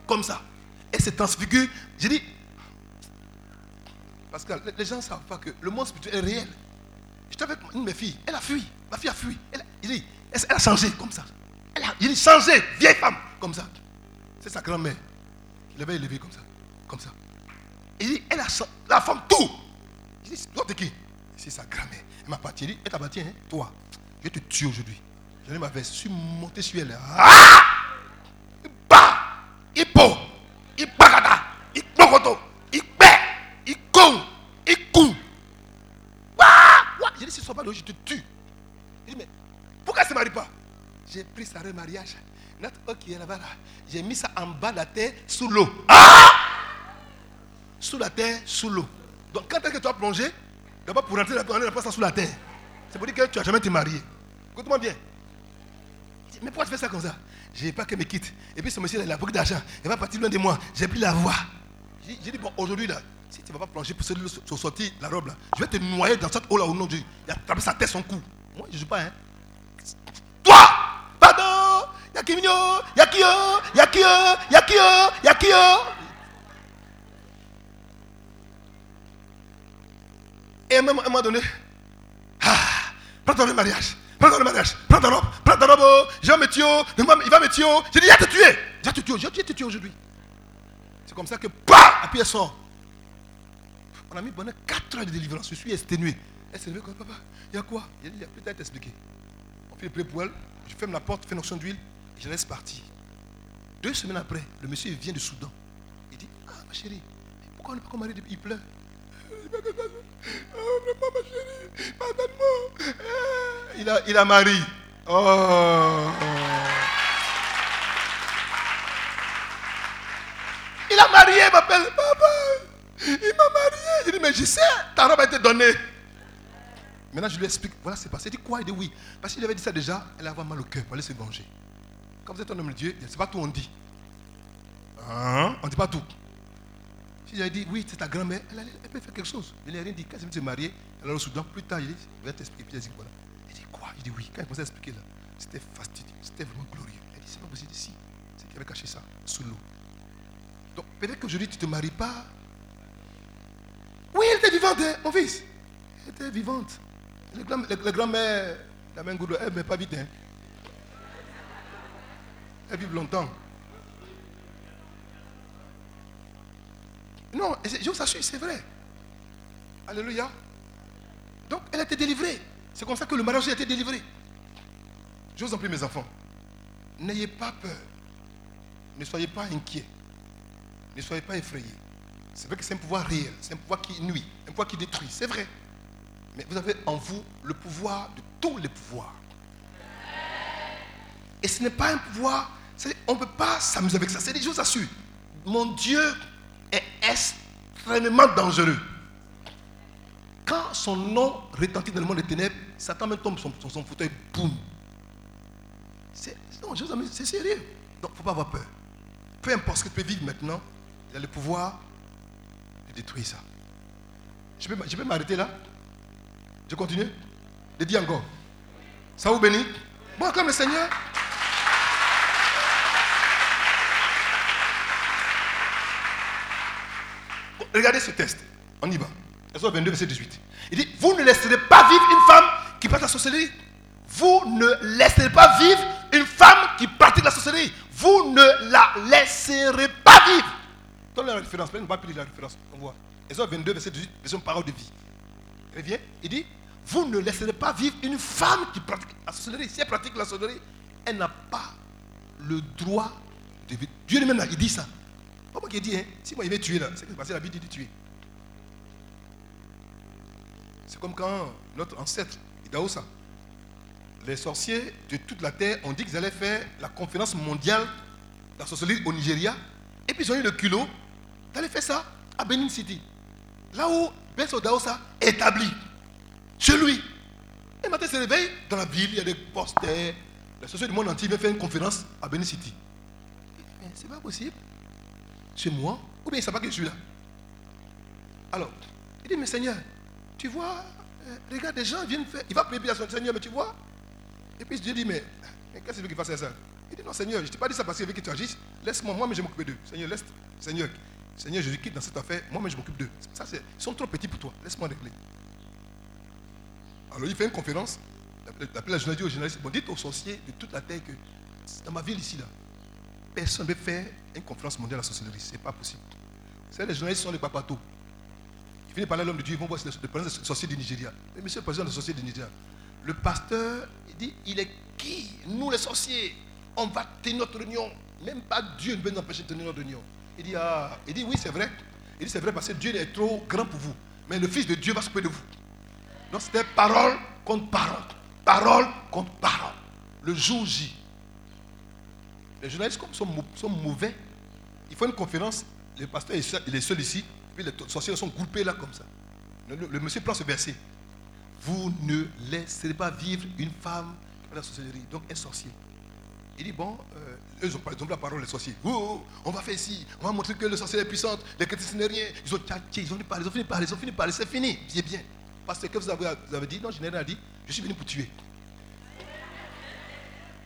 Speaker 2: Comme ça. Elle se transfigure. J'ai dit, les- les gens ne savent pas que le monde spirituel est réel. J'étais avec une de mes filles. Elle a fui. Ma fille a fui. Elle il elle, a changé comme ça. Elle a, il dit, changé, vieille femme, comme ça. C'est sa grand-mère. Il l'avait élevée comme ça. Comme ça. Il dit, elle a changé. La femme, tout. Il dit, t'es qui? C'est sa grand-mère. Elle m'a battu. Il dit, elle t'a battu, hein? Toi, je te tuer aujourd'hui. J'en ai ma veste. Je suis monté sur elle. Ah Bah Il pot. Il cou. Ouah, ouah. J'ai dit, si ce soir pas là, je te tue. Pas J'ai pris sa remariage. Notre eau qui est là-bas, là, j'ai mis ça en bas de la terre, sous l'eau. Ah Sous la terre, sous l'eau. Donc quand est-ce que tu as plongé? D'abord pour rentrer on n'a pas ça sous la terre. C'est pour dire que tu n'as jamais été marié. Écoute-moi bien. Mais pourquoi tu fais ça comme ça? J'ai pas qu'elle me quitte. Et puis ce monsieur, il a beaucoup d'argent. Il va partir loin de moi. J'ai pris la voie. J'ai dit, bon, aujourd'hui, là, si tu ne vas pas plonger pour sortir la robe, là, je vais te noyer dans cette eau-là au nom de Dieu. Il a attrapé sa tête, son cou. Moi, je ne joue pas, hein. Toi Pardon Yakimino Yakio Yakio Yakio Yakio Et à un moment à un moment donné, ah, prends ton mariage, prends ton mariage, prends ta robe, prends ta robe, oh, je vais me tuer, oh, il va me tuer. oh. J'ai dit, il va te tuer, va te tuer, je vais te tuer aujourd'hui. C'est comme ça que, bah, et puis elle sort. On a mis pendant 4 heures de délivrance, je suis exténué. Levée comme papa, il y a quoi? Il y a peut-être expliqué. Le pré pour elle, je ferme la porte, fais une onction d'huile, je laisse partir. Deux semaines après, le monsieur vient du Soudan. Il dit, ah ma chérie, pourquoi on n'est pas comme mari depuis Il pleure. Ah, Il a, il a marié. Oh. Il a marié, il m'appelle papa. Il m'a marié. Il dit, mais je sais, ta robe a été donnée. Maintenant, je lui explique, voilà ce qui s'est passé. Il dit quoi? Il dit oui. Parce qu'il avait dit ça déjà, elle avait mal au cœur pour aller se venger. Quand vous êtes un homme de Dieu, c'est pas tout on dit. Hein? On ne dit pas tout. Si j'avais dit oui, c'est ta grand-mère, elle, allait- elle peut faire quelque chose. Je n'ai rien dit. Quand elle s'est mariée, elle est au Soudan. Plus tard, il dit, je vais t'expliquer. Puis elle dit. Elle dit quoi? Il dit oui. Quand elle commençait à expliquer là, c'était fastidieux, c'était vraiment glorieux. Elle dit c'est pas possible. Si, c'est qui avait caché ça sous l'eau. Donc peut-être qu'aujourd'hui tu ne te maries pas. Oui, elle était vivante, hein, mon fils. Elle était vivante. Les grand- les grand-mères, la main gourde, elle ne pas vite. Hein. Elles vivent longtemps. Non, je vous assure, c'est vrai. Alléluia. Donc, elle a été délivrée. C'est comme ça que le mariage a été délivré. Je vous en prie, mes enfants. N'ayez pas peur. Ne soyez pas inquiets. Ne soyez pas effrayés. C'est vrai que c'est un pouvoir réel. C'est un pouvoir qui nuit. Un pouvoir qui détruit. C'est vrai. Mais vous avez en vous le pouvoir de tous les pouvoirs. Et ce n'est pas un pouvoir. On ne peut pas s'amuser avec ça. C'est des choses assure. Mon Dieu est extrêmement dangereux. Quand son nom retentit dans le monde des ténèbres, Satan tombe sur son, son fauteuil, boum. C'est sérieux. Donc, il ne faut pas avoir peur. Peu importe ce que tu peux vivre maintenant, il a le pouvoir de détruire ça. Je peux, je peux m'arrêter là? Je continue Je dis encore. Ça vous bénit? Bon, comme le Seigneur. Regardez ce test. On y va. Exode 22, verset 18. Il dit Vous ne laisserez pas vivre une femme qui pratique la sorcellerie. Vous ne laisserez pas vivre une femme qui pratique la sorcellerie. Vous ne la laisserez pas vivre. Donne la référence. On ne va lire la référence. On voit. Exode 22, verset 18, version parole de vie. Il vient, il dit Vous ne laisserez pas vivre une femme qui pratique la sorcellerie. Si elle pratique la sorcellerie, elle n'a pas le droit de vivre. Dieu lui-même, il dit ça. Pas moi qui ai dit, hein. si moi il va tuer là, c'est parce que la Bible dit de tuer. C'est comme quand notre ancêtre, Idaosa, les sorciers de toute la terre ont dit qu'ils allaient faire la conférence mondiale de la sorcellerie au Nigeria. Et puis ils ont eu le culot d'aller faire ça à Benin City. Là où Ben Daosa est établi. Chez lui. Et il se réveille dans la ville, il y a des posters. Les sorciers du monde entier viennent faire une conférence à Benin City. Mais c'est pas possible. C'est moi. Ou bien il ne sait pas que je suis là. Alors, il dit, mais Seigneur, tu vois, euh, regarde, des gens viennent faire. Il va prier à son Seigneur, mais tu vois. Et puis Dieu dit, mais, mais qu'est-ce que tu veux qu'il fasse ça? Il dit, non, Seigneur, je ne t'ai pas dit ça parce qu'il veut que tu agisses. Laisse-moi, moi, mais je m'occupe d'eux. Seigneur, laisse. Seigneur, Seigneur, je quitte dans cette affaire. Moi, mais je m'occupe d'eux. Ça, c'est, ils sont trop petits pour toi. Laisse-moi régler. Alors, il fait une conférence. La journaliste aux journalistes. Bon, dites aux sorciers de toute la terre que dans ma ville ici, là, personne ne veut faire une conférence mondiale à la sorcellerie. Ce n'est pas possible. C'est les journalistes sont les papatos. Ils viennent parler à l'homme de Dieu, ils vont voir le président des sorciers du Nigeria. Mais monsieur le président des sorciers du Nigeria, le pasteur, il dit, il est qui? Nous les sorciers, on va tenir notre réunion. Même pas Dieu ne peut nous empêcher de tenir notre réunion. Il dit, ah, il dit oui, c'est vrai. Il dit, c'est vrai parce que Dieu est trop grand pour vous. Mais le Fils de Dieu va s'occuper de vous. Donc c'était parole contre parole. Parole contre parole. Le jour J. Les journalistes sont, mauvais. Il faut une conférence. Le pasteur il est seul ici. Puis les sorciers sont groupés là comme ça. Le, monsieur prend ce verset. Vous ne laisserez pas vivre une femme dans la sorcellerie. Donc un sorcier. Il dit, bon, euh, eux ont, la parole, les sorciers. Oh, oh, on va faire ici, on va montrer que le sorcier est puissant, les chrétiens. Ils ont tchatché, ils ont fini par ils ont fini par ils ont fini par c'est fini, bien, bien. Parce que vous avez, dit, non, je n'ai rien dit, je suis venu pour tuer.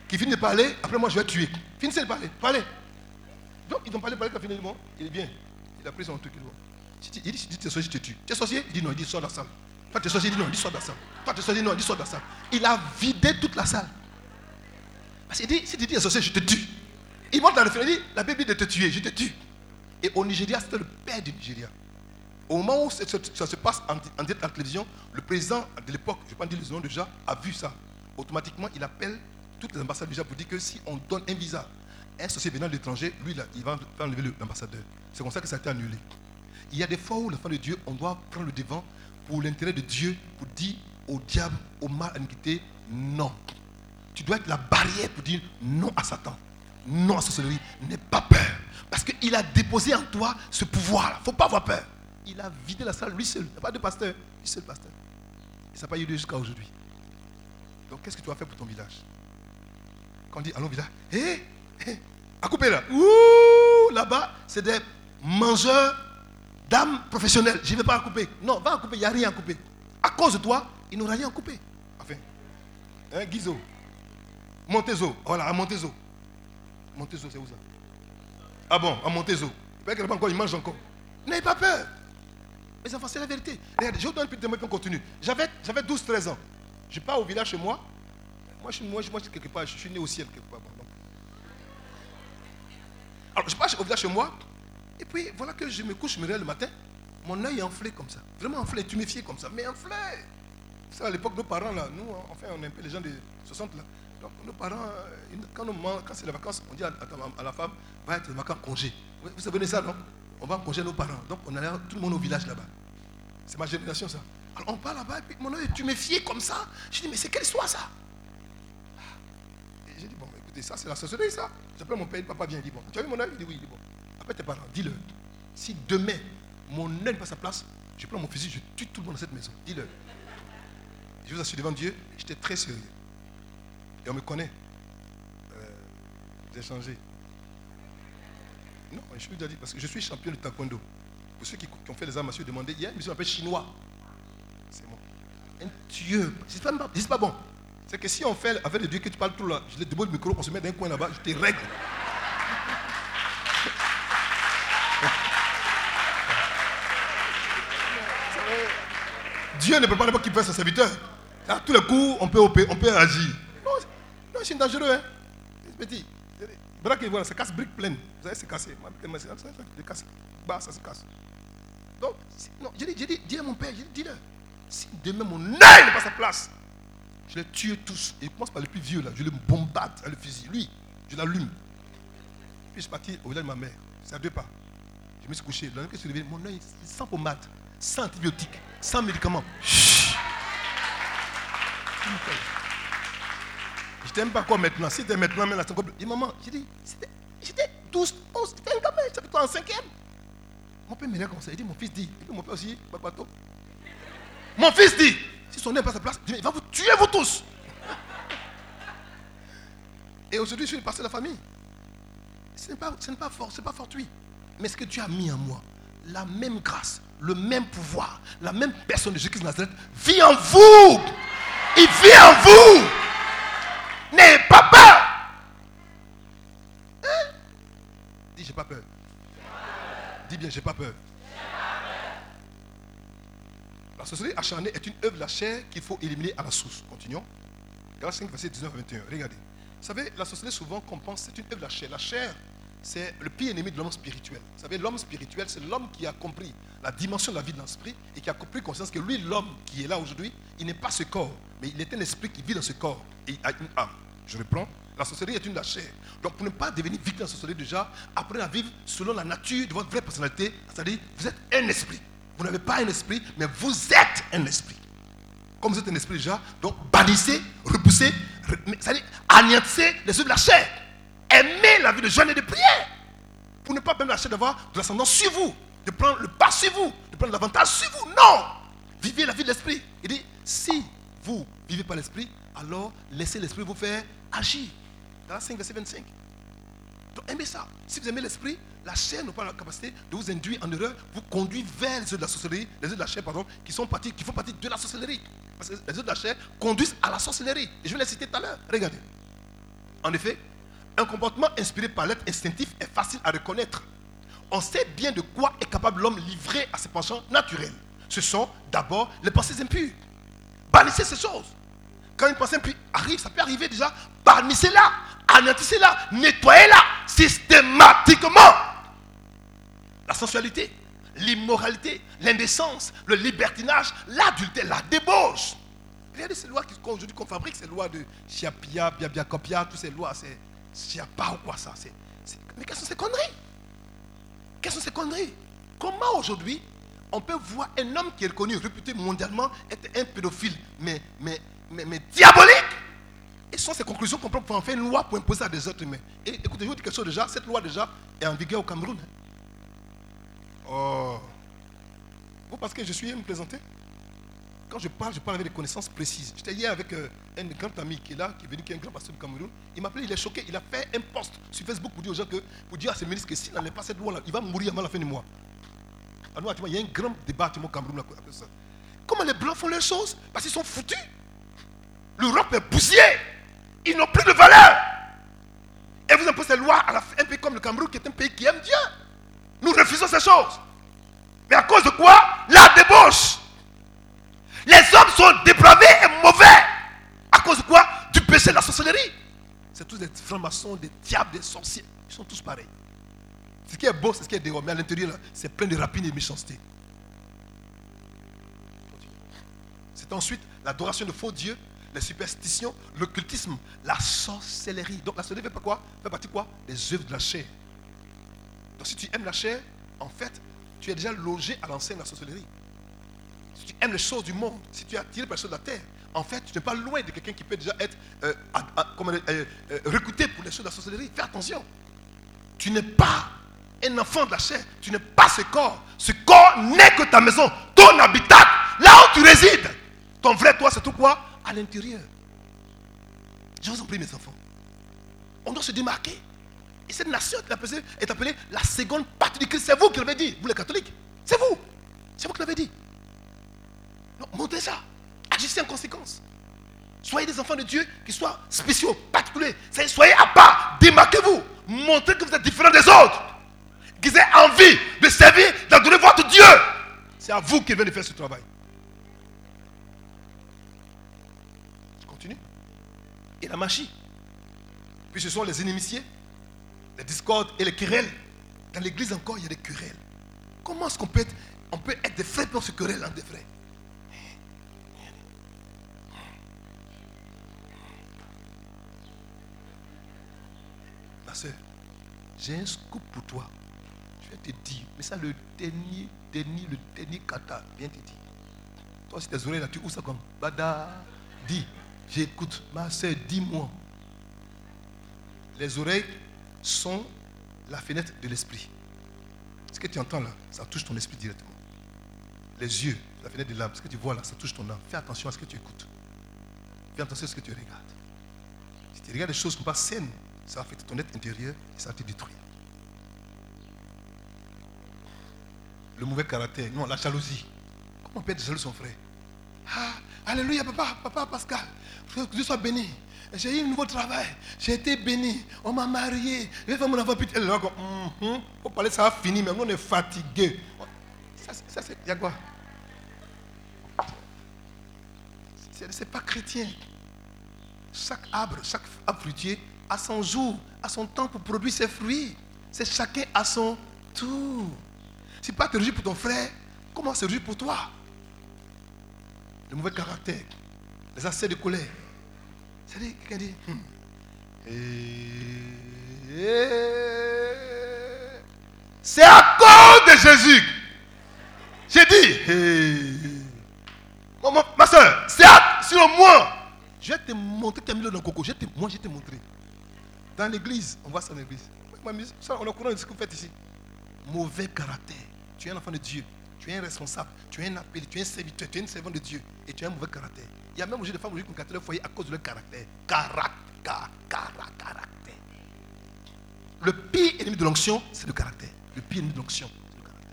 Speaker 2: Qui finit de parler, après moi je vais tuer. Finissez de parler, parlez. Donc ils ont parlé, parlé, quand finalement, il est bien. Il a pris son truc, il est bon. Il dit, tu es sorcier, je te tue. Tu es sorcier Il dit non, il dit sors de la salle. Toi, tu es sorcier, il dit non, il dit sors de la salle. Toi, tu es sorcier, non, il dit sors de la salle. Il a vidé toute la salle. Parce qu'il dit, si tu dis associé, je te tue. Il monte dans le film, il dit, la Bible dit de te tuer, je te tue. Et au Nigeria, c'était le père du Nigeria. Au moment où ça, se passe en, en, en, télévision, le président de l'époque, je ne vais pas dire le nom déjà, a vu ça. Automatiquement, il appelle toutes les ambassades déjà pour dire que si on donne un visa à un société venant de l'étranger, lui, là, il va enlever l'ambassadeur. C'est comme ça que ça a été annulé. Il y a des fois où, l'enfant de Dieu, on doit prendre le devant pour l'intérêt de Dieu, pour dire au diable, au mal, à l'iniquité, non. Tu dois être la barrière pour dire non à Satan, non à sorcellerie. N'aie pas peur. Parce qu'il a déposé en toi ce pouvoir-là. Il ne faut pas avoir peur. Il a vidé la salle lui seul. Il n'y a pas de pasteur. Lui seul pasteur. Et ça n'a pas eu lieu jusqu'à aujourd'hui. Donc qu'est-ce que tu vas faire pour ton village? Quand on dit allons village, hé, hé, à couper là. Ouh, là-bas, c'est des mangeurs d'âmes professionnelles. Je ne vais pas à couper. Non, va à couper, il n'y a rien à couper. À cause de toi, il n'aura rien à couper. Enfin, hein, Guizot, Montezo. Voilà, à Montezo. Montezo, c'est où ça? Ah bon, à Montezo. Pas encore, il mange encore. N'ayez pas peur. Enfants, c'est la vérité. Regardez, je vous donne un petit témoin on continue. J'avais 12-13 ans. Je pars au village chez moi. Moi, je suis, moi, moi, quelque part, je suis né au ciel quelque part. Alors, je pars au village chez moi. Et puis, voilà que je me couche, je me réveille le matin. Mon œil est enflé comme ça. Vraiment enflé, tuméfié comme ça. Mais enflé. Ça, à l'époque, nos parents, là, nous, enfin, on est un peu les gens des 60, là. Donc nos parents, euh, quand, quand c'est les vacances, on dit à, la femme, va être vacances congé. Vous, vous savez ça, non? On va en congé nos parents. Donc on allait tout le monde au village là-bas. C'est ma génération ça. Alors on part là-bas et puis mon œil, tu me fies comme ça. Je dis, mais c'est quelle histoire ça? J'ai dit, bon, écoutez, ça c'est la sorcellerie ça. J'appelle mon père, papa vient, il dit, bon, tu as vu mon œil? Il dit, oui, il dit, bon. Après tes parents, dis-le. Si demain, mon œil n'est pas à sa place, je prends mon fusil, je tue tout le monde dans cette maison. Dis-le. Je vous assure devant Dieu, j'étais très sérieux. Et on me connaît. Euh, j'ai changé. Non, je suis déjà dit, parce que je suis champion de taekwondo. Pour ceux qui, ont fait les arts martiaux, demandez, il y a une mission appelée chinois. C'est moi. Un dieu. C'est pas, pas bon. C'est que si on fait avec le dieu que tu parles tout là, je le débouche le micro, on se met d'un coin là-bas, je te règle. Dieu ne peut pas n'importe qui fait sa serviteur. À tous les coups, on peut, agir c'est dangereux, hein. Petit. Braque, voilà, ça casse brique pleine. Vous savez, c'est cassé. C'est. Bah, ça se casse. Donc, non, j'ai dit, j'ai dit, dis à mon père, j'ai dit, dis-le. Si demain mon œil n'est pas sa place, je les tue tous. Et il commence par le plus vieux là, je le bombarde à le fusil. Lui, je l'allume. Puis je suis parti au village de ma mère. C'est à deux pas. Je me suis couché. L'année que je mon œil, sans pommade, sans antibiotiques, sans médicaments. Chut. Je t'aime pas quoi maintenant? Si t'es maintenant, maintenant, c'est encore. Dis maman, j'ai dit, j'étais 12, 11, j'étais un gamin, j'avais toi en cinquième? Mon père me comme ça, il dit, mon fils dit, mon père aussi, toi. Mon fils dit, si son nez n'est pas à sa place, il va vous tuer vous tous. Et aujourd'hui, je suis de la famille. Ce n'est pas, fort, ce n'est pas fortuit. Mais ce que Dieu a mis en moi, la même grâce, le même pouvoir, la même personne de Jésus-Christ Nazareth vit en vous. Il vit en vous. N'ayez pas peur. Hein? Dis, j'ai pas peur. Dis bien, j'ai pas peur. La sorcellerie acharnée est une œuvre de la chair qu'il faut éliminer à la source. Continuons. Galates 5, verset 19 à 21. Regardez. Vous savez, la sorcellerie, souvent, qu'on pense, c'est une œuvre de la chair. La chair, c'est le pire ennemi de l'homme spirituel. Vous savez, l'homme spirituel, c'est l'homme qui a compris la dimension de la vie de l'esprit et qui a compris conscience que lui, l'homme qui est là aujourd'hui, il n'est pas ce corps, mais il est un esprit qui vit dans ce corps et il a une âme. Je reprends. La sorcellerie est une de la chair. Donc, pour ne pas devenir victime de la sorcellerie, déjà, apprenez à vivre selon la nature de votre vraie personnalité. C'est-à-dire, vous êtes un esprit. Vous n'avez pas un esprit, mais vous êtes un esprit. Comme vous êtes un esprit déjà, donc bannissez, repoussez, c'est-à-dire anéantissez les œuvres de la chair. Aimez la vie de jeûne et de prière. Pour ne pas permettre la chair d'avoir de l'ascendant sur vous, de prendre le pas sur vous, de prendre l'avantage sur vous. Non Vivez la vie de l'esprit. Il dit, si vous vivez par l'esprit, alors laissez l'esprit vous faire agir. Dans la 5, verset 25. Donc aimez ça. Si vous aimez l'esprit, la chair n'a pas la capacité de vous induire en erreur, vous conduire vers les œuvres de la sorcellerie, les œuvres de la chair, pardon, qui, sont partis, qui font partie de la sorcellerie. Parce que les œuvres de la chair conduisent à la sorcellerie. Et je vais les citer tout à l'heure. Regardez. En effet, un comportement inspiré par l'être instinctif est facile à reconnaître. On sait bien de quoi est capable l'homme livré à ses penchants naturels. Ce sont d'abord les pensées impures. Bannissez ces choses. Quand une pensée impure arrive, ça peut arriver déjà, bannissez-la, anéantissez-la, nettoyez-la systématiquement. La sensualité, l'immoralité, l'indécence, le libertinage, l'adultère, la débauche. Regardez ces lois qu'aujourd'hui qu'on fabrique, ces lois de Chiapia, Biabia Copia, toutes ces lois, c'est Chiapa ou quoi ça Mais quelles sont ces conneries? Quelles sont ces conneries? Comment aujourd'hui on peut voir un homme qui est reconnu, réputé mondialement, être un pédophile, mais, mais, mais diabolique? Et ce sont ces conclusions qu'on prend pour en faire une loi pour imposer à des êtres humains. Et écoutez, je vous dis quelque chose déjà, cette loi déjà est en vigueur au Cameroun. hein. Oh. Vous pensez que je suis me présenter Quand je parle, je parle avec des connaissances précises. J'étais hier avec euh, un grand ami qui est là, qui est venu, qui est un grand pasteur du Cameroun. Il m'a appelé, il est choqué. Il a fait un post sur Facebook pour dire aux gens que, pour dire à ses ministres que s'il n'enlève pas cette loi-là, il va mourir avant la fin du mois. Actuellement, il y a un grand débat au Cameroun ça. Comment les Blancs font les choses? Parce qu'ils sont foutus. L'Europe est bousillée. Ils n'ont plus de valeur. Et vous imposez ces lois à un pays comme le Cameroun, qui est un pays qui aime Dieu. Nous refusons ces choses. Mais à cause de quoi? La débauche. Les hommes sont dépravés et mauvais. À cause de quoi? Du péché, de la sorcellerie. C'est tous des francs-maçons, des diables, des sorciers. Ils sont tous pareils. Ce qui est beau, c'est ce qui est dehors. Mais à l'intérieur, c'est plein de rapines et de méchanceté. C'est ensuite l'adoration de faux dieux, les superstitions, l'occultisme, la sorcellerie. Donc la sorcellerie fait quoi? Fait partie quoi? Des œuvres de la chair. Donc si tu aimes la chair, en fait, tu es déjà logé à l'enseigne de la sorcellerie. Si tu aimes les choses du monde, si tu es attiré par les choses de la terre, en fait, tu n'es pas loin de quelqu'un qui peut déjà être euh, euh, euh, recruté pour les choses de la sorcellerie. Fais attention. Tu n'es pas un enfant de la chair. Tu n'es pas ce corps. Ce corps n'est que ta maison, ton habitat, là où tu résides. Ton vrai toi, c'est tout quoi? À l'intérieur. Je vous en prie, mes enfants. On doit se démarquer. Et cette nation est appelée, la seconde partie du Christ. C'est vous qui l'avez dit, vous les catholiques. C'est vous. C'est vous qui l'avez dit. Donc, montrez ça. Agissez en conséquence. Soyez des enfants de Dieu qui soient spéciaux, particuliers. Soyez à part. Démarquez-vous. Montrez que vous êtes différents des autres. Qu'ils aient envie de servir, d'adorer votre Dieu. C'est à vous qu'il vient de faire ce travail. Je continue. Et la magie. Puis ce sont les inimitiés, les discordes et les querelles. Dans l'église encore, il y a des querelles. Comment est-ce qu'on peut être, on peut être des frères pour se querelle entre des frères Ma soeur, j'ai un scoop pour toi. Je vais te dire, mais ça, le dernier, dernier, le dernier kata, viens te dire. Toi, si tes oreilles là, tu où ça comme Bada, dis, j'écoute, ma soeur, dis-moi. Les oreilles sont la fenêtre de l'esprit. Ce que tu entends là, ça touche ton esprit directement. Les yeux, la fenêtre de l'âme, ce que tu vois là, ça touche ton âme. Fais attention à ce que tu écoutes. Fais attention à ce que tu regardes. Si tu regardes des choses pas saines, ça va affecter ton être intérieur et ça te détruire. Le mauvais caractère, non, la jalousie. Comment on peut être jaloux son frère? Ah, Alléluia, papa, papa Pascal. Que Dieu soit béni. J'ai eu un nouveau travail. J'ai été béni. On m'a marié. J'ai fait mon enfant est là Mhm. Ça va finir, mais on est fatigué. Ça, ça c'est. Il y a quoi? C'est pas chrétien. Chaque arbre, chaque arbre fruitier a son jour, a son temps pour produire ses fruits. C'est chacun à son tour. Si pas te réjouir pour ton frère, comment se réjouir pour toi? Le mauvais caractère, les accès de colère. C'est-à-dire, quelqu'un dit, Hmm. Et- c'est à cause de Jésus. J'ai dit, mon- ma soeur, c'est à- sur moi. Je vais te montrer, tu as mis le coco. Moi, je te montrer. Dans l'église, on voit ça dans l'église. On est au courant de ce que vous faites ici. Mauvais caractère. Tu es un enfant de Dieu. Tu es un responsable. Tu es un appelé. Tu es un serviteur. Tu es un servant de Dieu. Et tu as un mauvais caractère. Il y a même aujourd'hui des femmes qui ont gâté leur foyer à cause de leur caractère. Caractère. Caractère. Le pire ennemi de l'onction, c'est le caractère. Le pire ennemi de l'onction, c'est le caractère.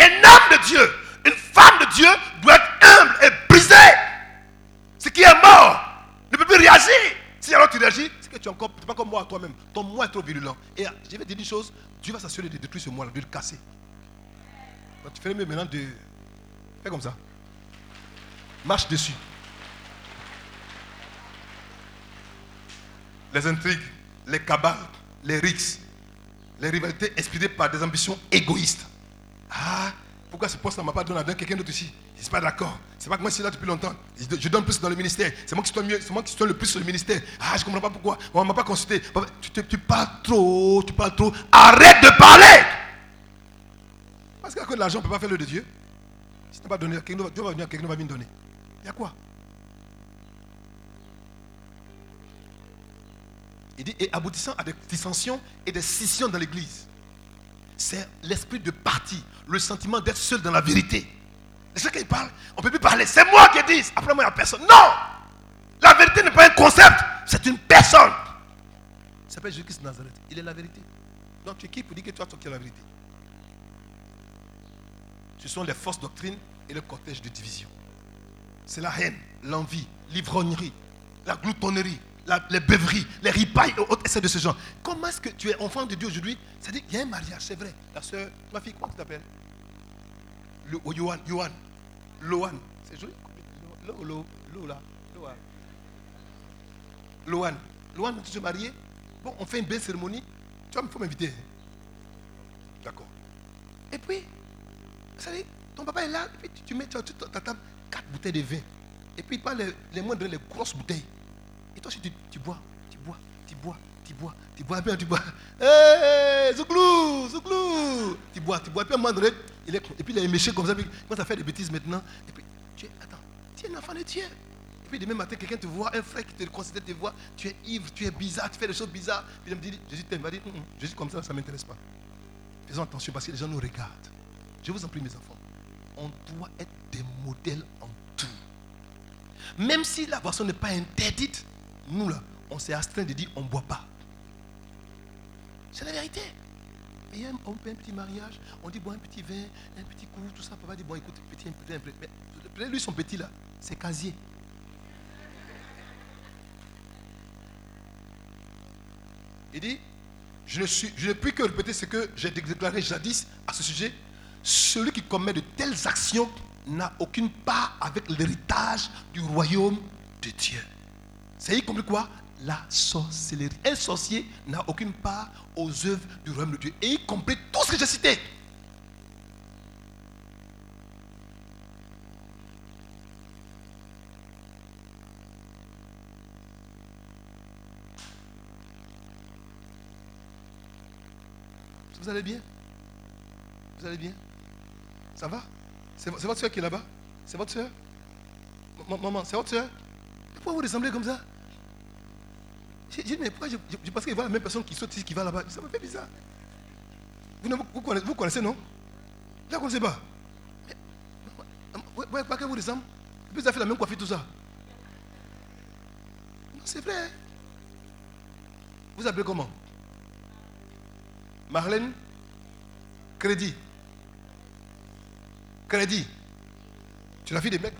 Speaker 2: Un homme de Dieu, une femme de Dieu doit être humble et brisé. Ce qui est mort ne peut plus réagir. Si alors tu réagis, c'est que tu es encore, tu pas comme moi à toi-même. Ton moi est trop virulent. Et je vais te dire une chose, Dieu va s'assurer de détruire ce moi-là, de le casser. Donc, tu fais mieux maintenant de... Fais comme ça. Marche dessus. Les intrigues, les cabales, les rixes, les rivalités inspirées par des ambitions égoïstes. Ah, pourquoi ce poste ne m'a pas donné à quelqu'un d'autre ici? Je ne suis pas d'accord. C'est pas que moi je suis là depuis longtemps. Je donne plus dans le ministère. C'est moi qui suis mieux, c'est moi qui suis le plus sur le ministère. Ah, je ne comprends pas pourquoi. On ne m'a pas consulté. Tu parles trop, tu parles trop. Arrête de parler Cause de l'argent, ne peut pas faire le de Dieu. Si tu n'as pas donné, quelqu'un va- Dieu va venir, quelqu'un va venir donner. Il y a quoi? Il dit, et aboutissant à des dissensions et des scissions dans l'église. C'est l'esprit de parti, le sentiment d'être seul dans la vérité. C'est ça qu'il parle. On ne peut plus parler. C'est moi qui dis. Après moi, il n'y a personne. Non La vérité n'est pas un concept, c'est une personne. Il s'appelle Jésus-Christ Nazareth. Il est la vérité. Donc tu es qui pour dire que toi, qui es la vérité? Ce sont les fausses doctrines et le cortège de division. C'est la haine, l'envie, l'ivrognerie, la gloutonnerie, les beuveries, les ripailles et autres de ce genre. Comment est-ce que tu es enfant de Dieu aujourd'hui? C'est-à-dire qu'il y a un mariage, c'est vrai. La soeur, ma fille, comment tu t'appelles? Le oh, Johan, Johan, Lohan. C'est joli. Lo, lo, lo, là. Lohan. Lohan. Lohan, tu te marié Bon, on fait une belle cérémonie. Tu vois, il faut m'inviter. D'accord. Et puis, vous savez, ton papa est là, et puis tu, mets sur ta table quatre bouteilles de vin. Et puis il prend les, moindres, les grosses bouteilles. Et toi, tu, tu bois, tu bois, tu bois, tu bois, tu bois, puis tu bois. Hé, Zouglou, Zouglou. Tu bois, tu bois, et puis un moment donné, il est, et puis il est méché comme ça, puis il commence à faire des bêtises maintenant. Et puis, tu es, attends, tu es un de Dieu. Et puis demain matin, quelqu'un te voit, un frère qui te considère te voit, tu es ivre, tu es bizarre, tu fais des choses bizarres. Puis il me dit, Jésus t'aime, va dire, Hum, hum, Jésus comme ça, ça ne m'intéresse pas. Faisons attention parce que les gens nous regardent. Je vous en prie, mes enfants, on doit être des modèles en tout. Même si la boisson n'est pas interdite, nous là, on s'est astreint de dire on ne boit pas. C'est la vérité. Et on fait un petit mariage, on dit bois un petit vin, un petit coup, tout ça. Papa dit bon écoute, petit, un petit, un petit. Mais lui, son petit là, c'est casier. Il dit, je ne, suis, je ne puis que répéter ce que j'ai déclaré jadis à ce sujet. Celui qui commet de telles actions n'a aucune part avec l'héritage du royaume de Dieu. C'est y compris quoi? La sorcellerie. Un sorcier n'a aucune part aux œuvres du royaume de Dieu. Et y compris tout ce que j'ai cité. Vous allez bien? Vous allez bien? Ça va? C'est votre soeur qui est là-bas? C'est votre soeur? Maman, c'est votre soeur? Pourquoi vous ressemblez comme ça? J'ai mais je, je, pense qu'il voit la même personne qui saute ici, qui va là-bas. Ça me fait bizarre. Vous, vous connaissez, vous non? Vous ne connaissez pas ouais, ouais, pas que vous ressemble? Et puis vous avez fait la même coiffure, tout ça. Non, c'est vrai. Vous appelez comment? Marlène Crédit. Crédit. Tu es la fille des mecs.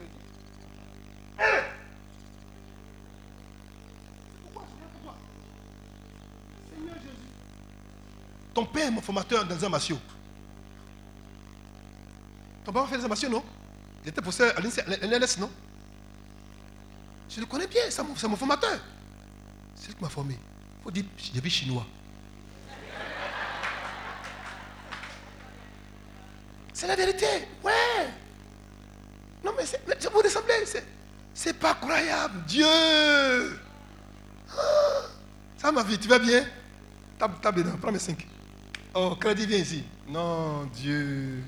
Speaker 2: Ton père est mon formateur dans un massio. Ton père a fait des massio, non? Il était professeur à l'NLS, non? Je le connais bien, c'est mon formateur. C'est lui qui m'a formé. Il faut dire, j'ai vu chinois. C'est la vérité, ouais. Non, mais, mais vous ressemblez, c'est, pas croyable. Dieu. Ah, ça, ma vie, tu vas bien? Tape, tape dedans, prends mes 5. Oh, crédit, viens ici. Non, Dieu.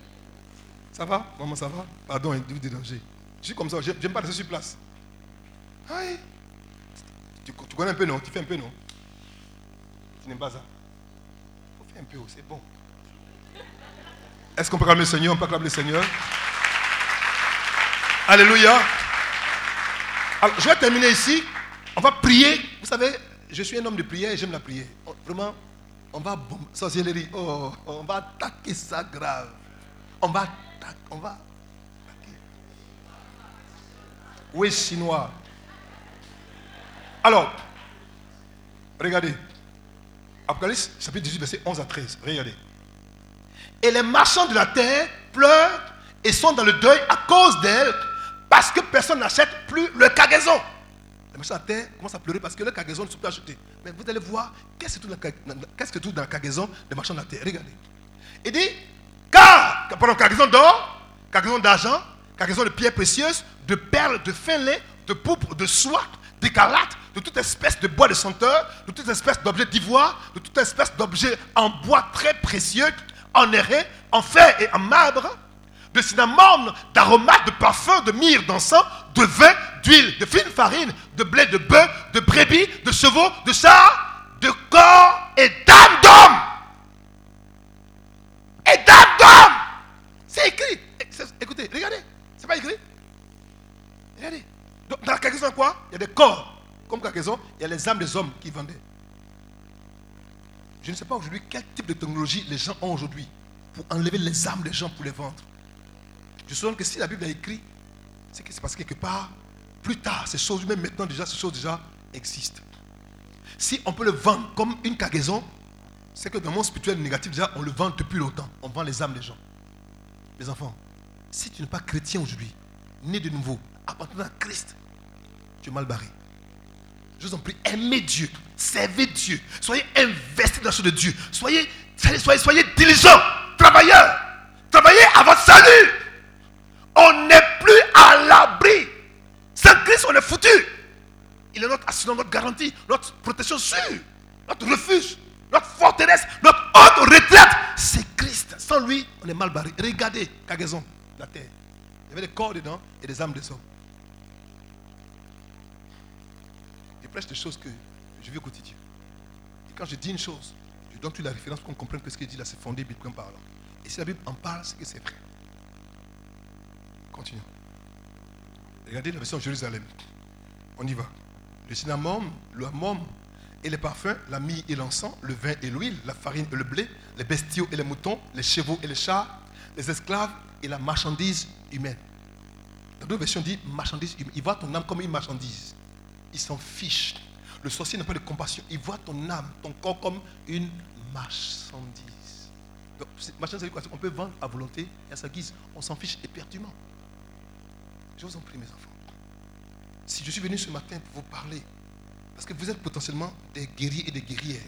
Speaker 2: Ça va? Maman, ça va? Pardon, hein, vous déranger. Je suis comme ça, je n'aime pas rester sur place. Tu, tu connais un peu, non? Tu fais un peu, non? Tu n'aimes pas ça? Faut faire un peu, c'est bon. Est-ce qu'on peut acclamer le Seigneur? On peut acclamer le Seigneur? Alléluia. Alors, je vais terminer ici. On va prier. Vous savez, je suis un homme de prière et j'aime la prière. Vraiment, on va. Sorcellerie. Oh, on va attaquer ça grave. On va attaquer. On va attaquer. Oui, chinois. Alors, regardez. Apocalypse, chapitre 18, verset 11 à 13. Regardez. Et les marchands de la terre pleurent et sont dans le deuil à cause d'elle, parce que personne n'achète plus leur cargaison. Les marchands de la terre commencent à pleurer parce que leur cargaison ne sont plus achetées. Mais vous allez voir, qu'est-ce que tout dans la, cargaison des marchands de la terre? Regardez. Il dit, car, pardon, cargaison d'or, cargaison d'argent, cargaison de pierres précieuses, de perles, de fin lait, de pourpre, de soie, d'écarlate, de toute espèce de bois de senteur, de toute espèce d'objet d'ivoire, de toute espèce d'objet en bois très précieux, en en fer et en marbre, de cinnamome, d'aromates, de parfums, de myrrhe, d'encens, de vin, d'huile, de fine farine, de blé, de bœuf, de brebis, de chevaux, de chars, de corps et d'âmes d'hommes. Et d'âmes d'hommes. C'est écrit. Écoutez, regardez. C'est pas écrit. Regardez. Dans la cargaison, quoi? Il y a des corps. Comme cargaison, il y a les âmes des hommes qui vendaient. Je ne sais pas aujourd'hui quel type de technologie les gens ont aujourd'hui pour enlever les âmes des gens pour les vendre. Je souviens que si la Bible a écrit, c'est que c'est parce que quelque part, plus tard, ces choses, même maintenant déjà, ces choses déjà existent. Si on peut le vendre comme une cargaison, c'est que dans le monde spirituel négatif, déjà, on le vend depuis longtemps. On vend les âmes des gens. Mes enfants, si tu n'es pas chrétien aujourd'hui, né de nouveau, appartenant à Christ, tu es mal barré. Je vous en prie, aimez Dieu, servez Dieu, soyez investis dans la chose de Dieu, soyez, soyez, soyez diligents, travailleurs, travaillez à votre salut. On n'est plus à l'abri. Sans Christ, on est foutu. Il est notre assurance, notre garantie, notre protection sûre, notre refuge, notre forteresse, notre haute retraite. C'est Christ. Sans lui, on est mal barré. Regardez, cargaison, la terre. Il y avait des corps dedans et des âmes des hommes. Je prêche des choses que je vis au quotidien. Et quand je dis une chose, je donne toute la référence pour qu'on comprenne que ce qu'il dit là, c'est fondé bibliquement parlant. Et si la Bible en parle, c'est que c'est vrai. Continuons. Regardez la version Jérusalem. On y va. Le cinnamome, le hamom et les parfums, la myrrhe et l'encens, le vin et l'huile, la farine et le blé, les bestiaux et les moutons, les chevaux et les chars, les esclaves et la marchandise humaine. Dans d'autres versions, dit marchandise humaine. Il voit ton âme comme une marchandise. Il s'en fiche. Le sorcier n'a pas de compassion. Il voit ton âme, ton corps comme une marchandise. Donc, marchandise, quoi? On peut vendre à volonté et à sa guise. On s'en fiche éperdument. Je vous en prie, mes enfants. Si je suis venu ce matin pour vous parler, parce que vous êtes potentiellement des guerriers et des guerrières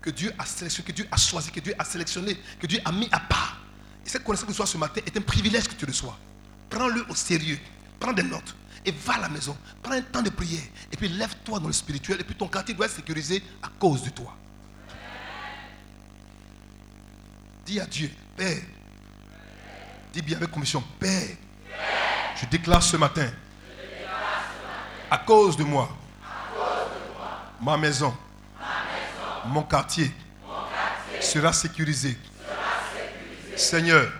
Speaker 2: que Dieu a sélectionné, que Dieu a choisi, que Dieu a sélectionné, que Dieu a mis à part. Et cette connaissance que tu reçois ce matin est un privilège que tu reçois. Prends-le au sérieux. Prends des notes. Et va à la maison. Prends un temps de prière. Et puis lève-toi dans le spirituel. Et puis ton quartier doit être sécurisé à cause de toi. Dis à Dieu, Père. Dis bien avec commission, Père. Je déclare ce matin, à cause de moi, ma maison, mon quartier sera sécurisé. Seigneur,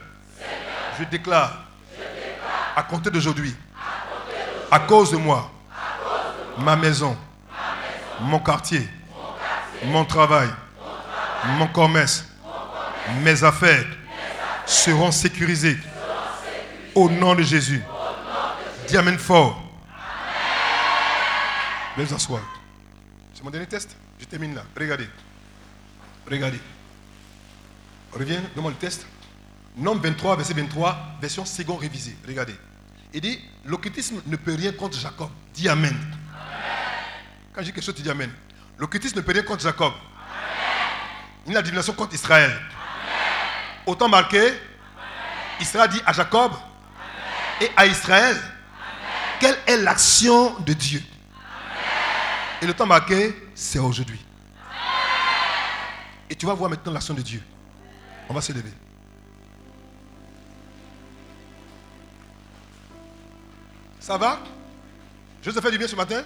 Speaker 2: je déclare à compter d'aujourd'hui, à cause de moi, ma maison, mon quartier, mon travail, mon commerce, mes affaires seront sécurisées au nom de Jésus. Dis Amen fort. Venez vous asseoir. C'est mon dernier test. Je termine là. Regardez. Regardez. Reviens, donne-moi le test. Nombre 23, verset 23, version second révisée. Regardez. Il dit l'occultisme ne peut rien contre Jacob. Dis Amen. Quand je dis quelque chose, tu dis Amen. L'occultisme ne peut rien contre Jacob. Ni la divination contre Israël. Autant marqué, Israël dit à Jacob et à Israël quelle est l'action de Dieu? Et le temps marqué, c'est aujourd'hui. Et tu vas voir maintenant l'action de Dieu. On va se lever. Ça va? Je te fais du bien ce matin?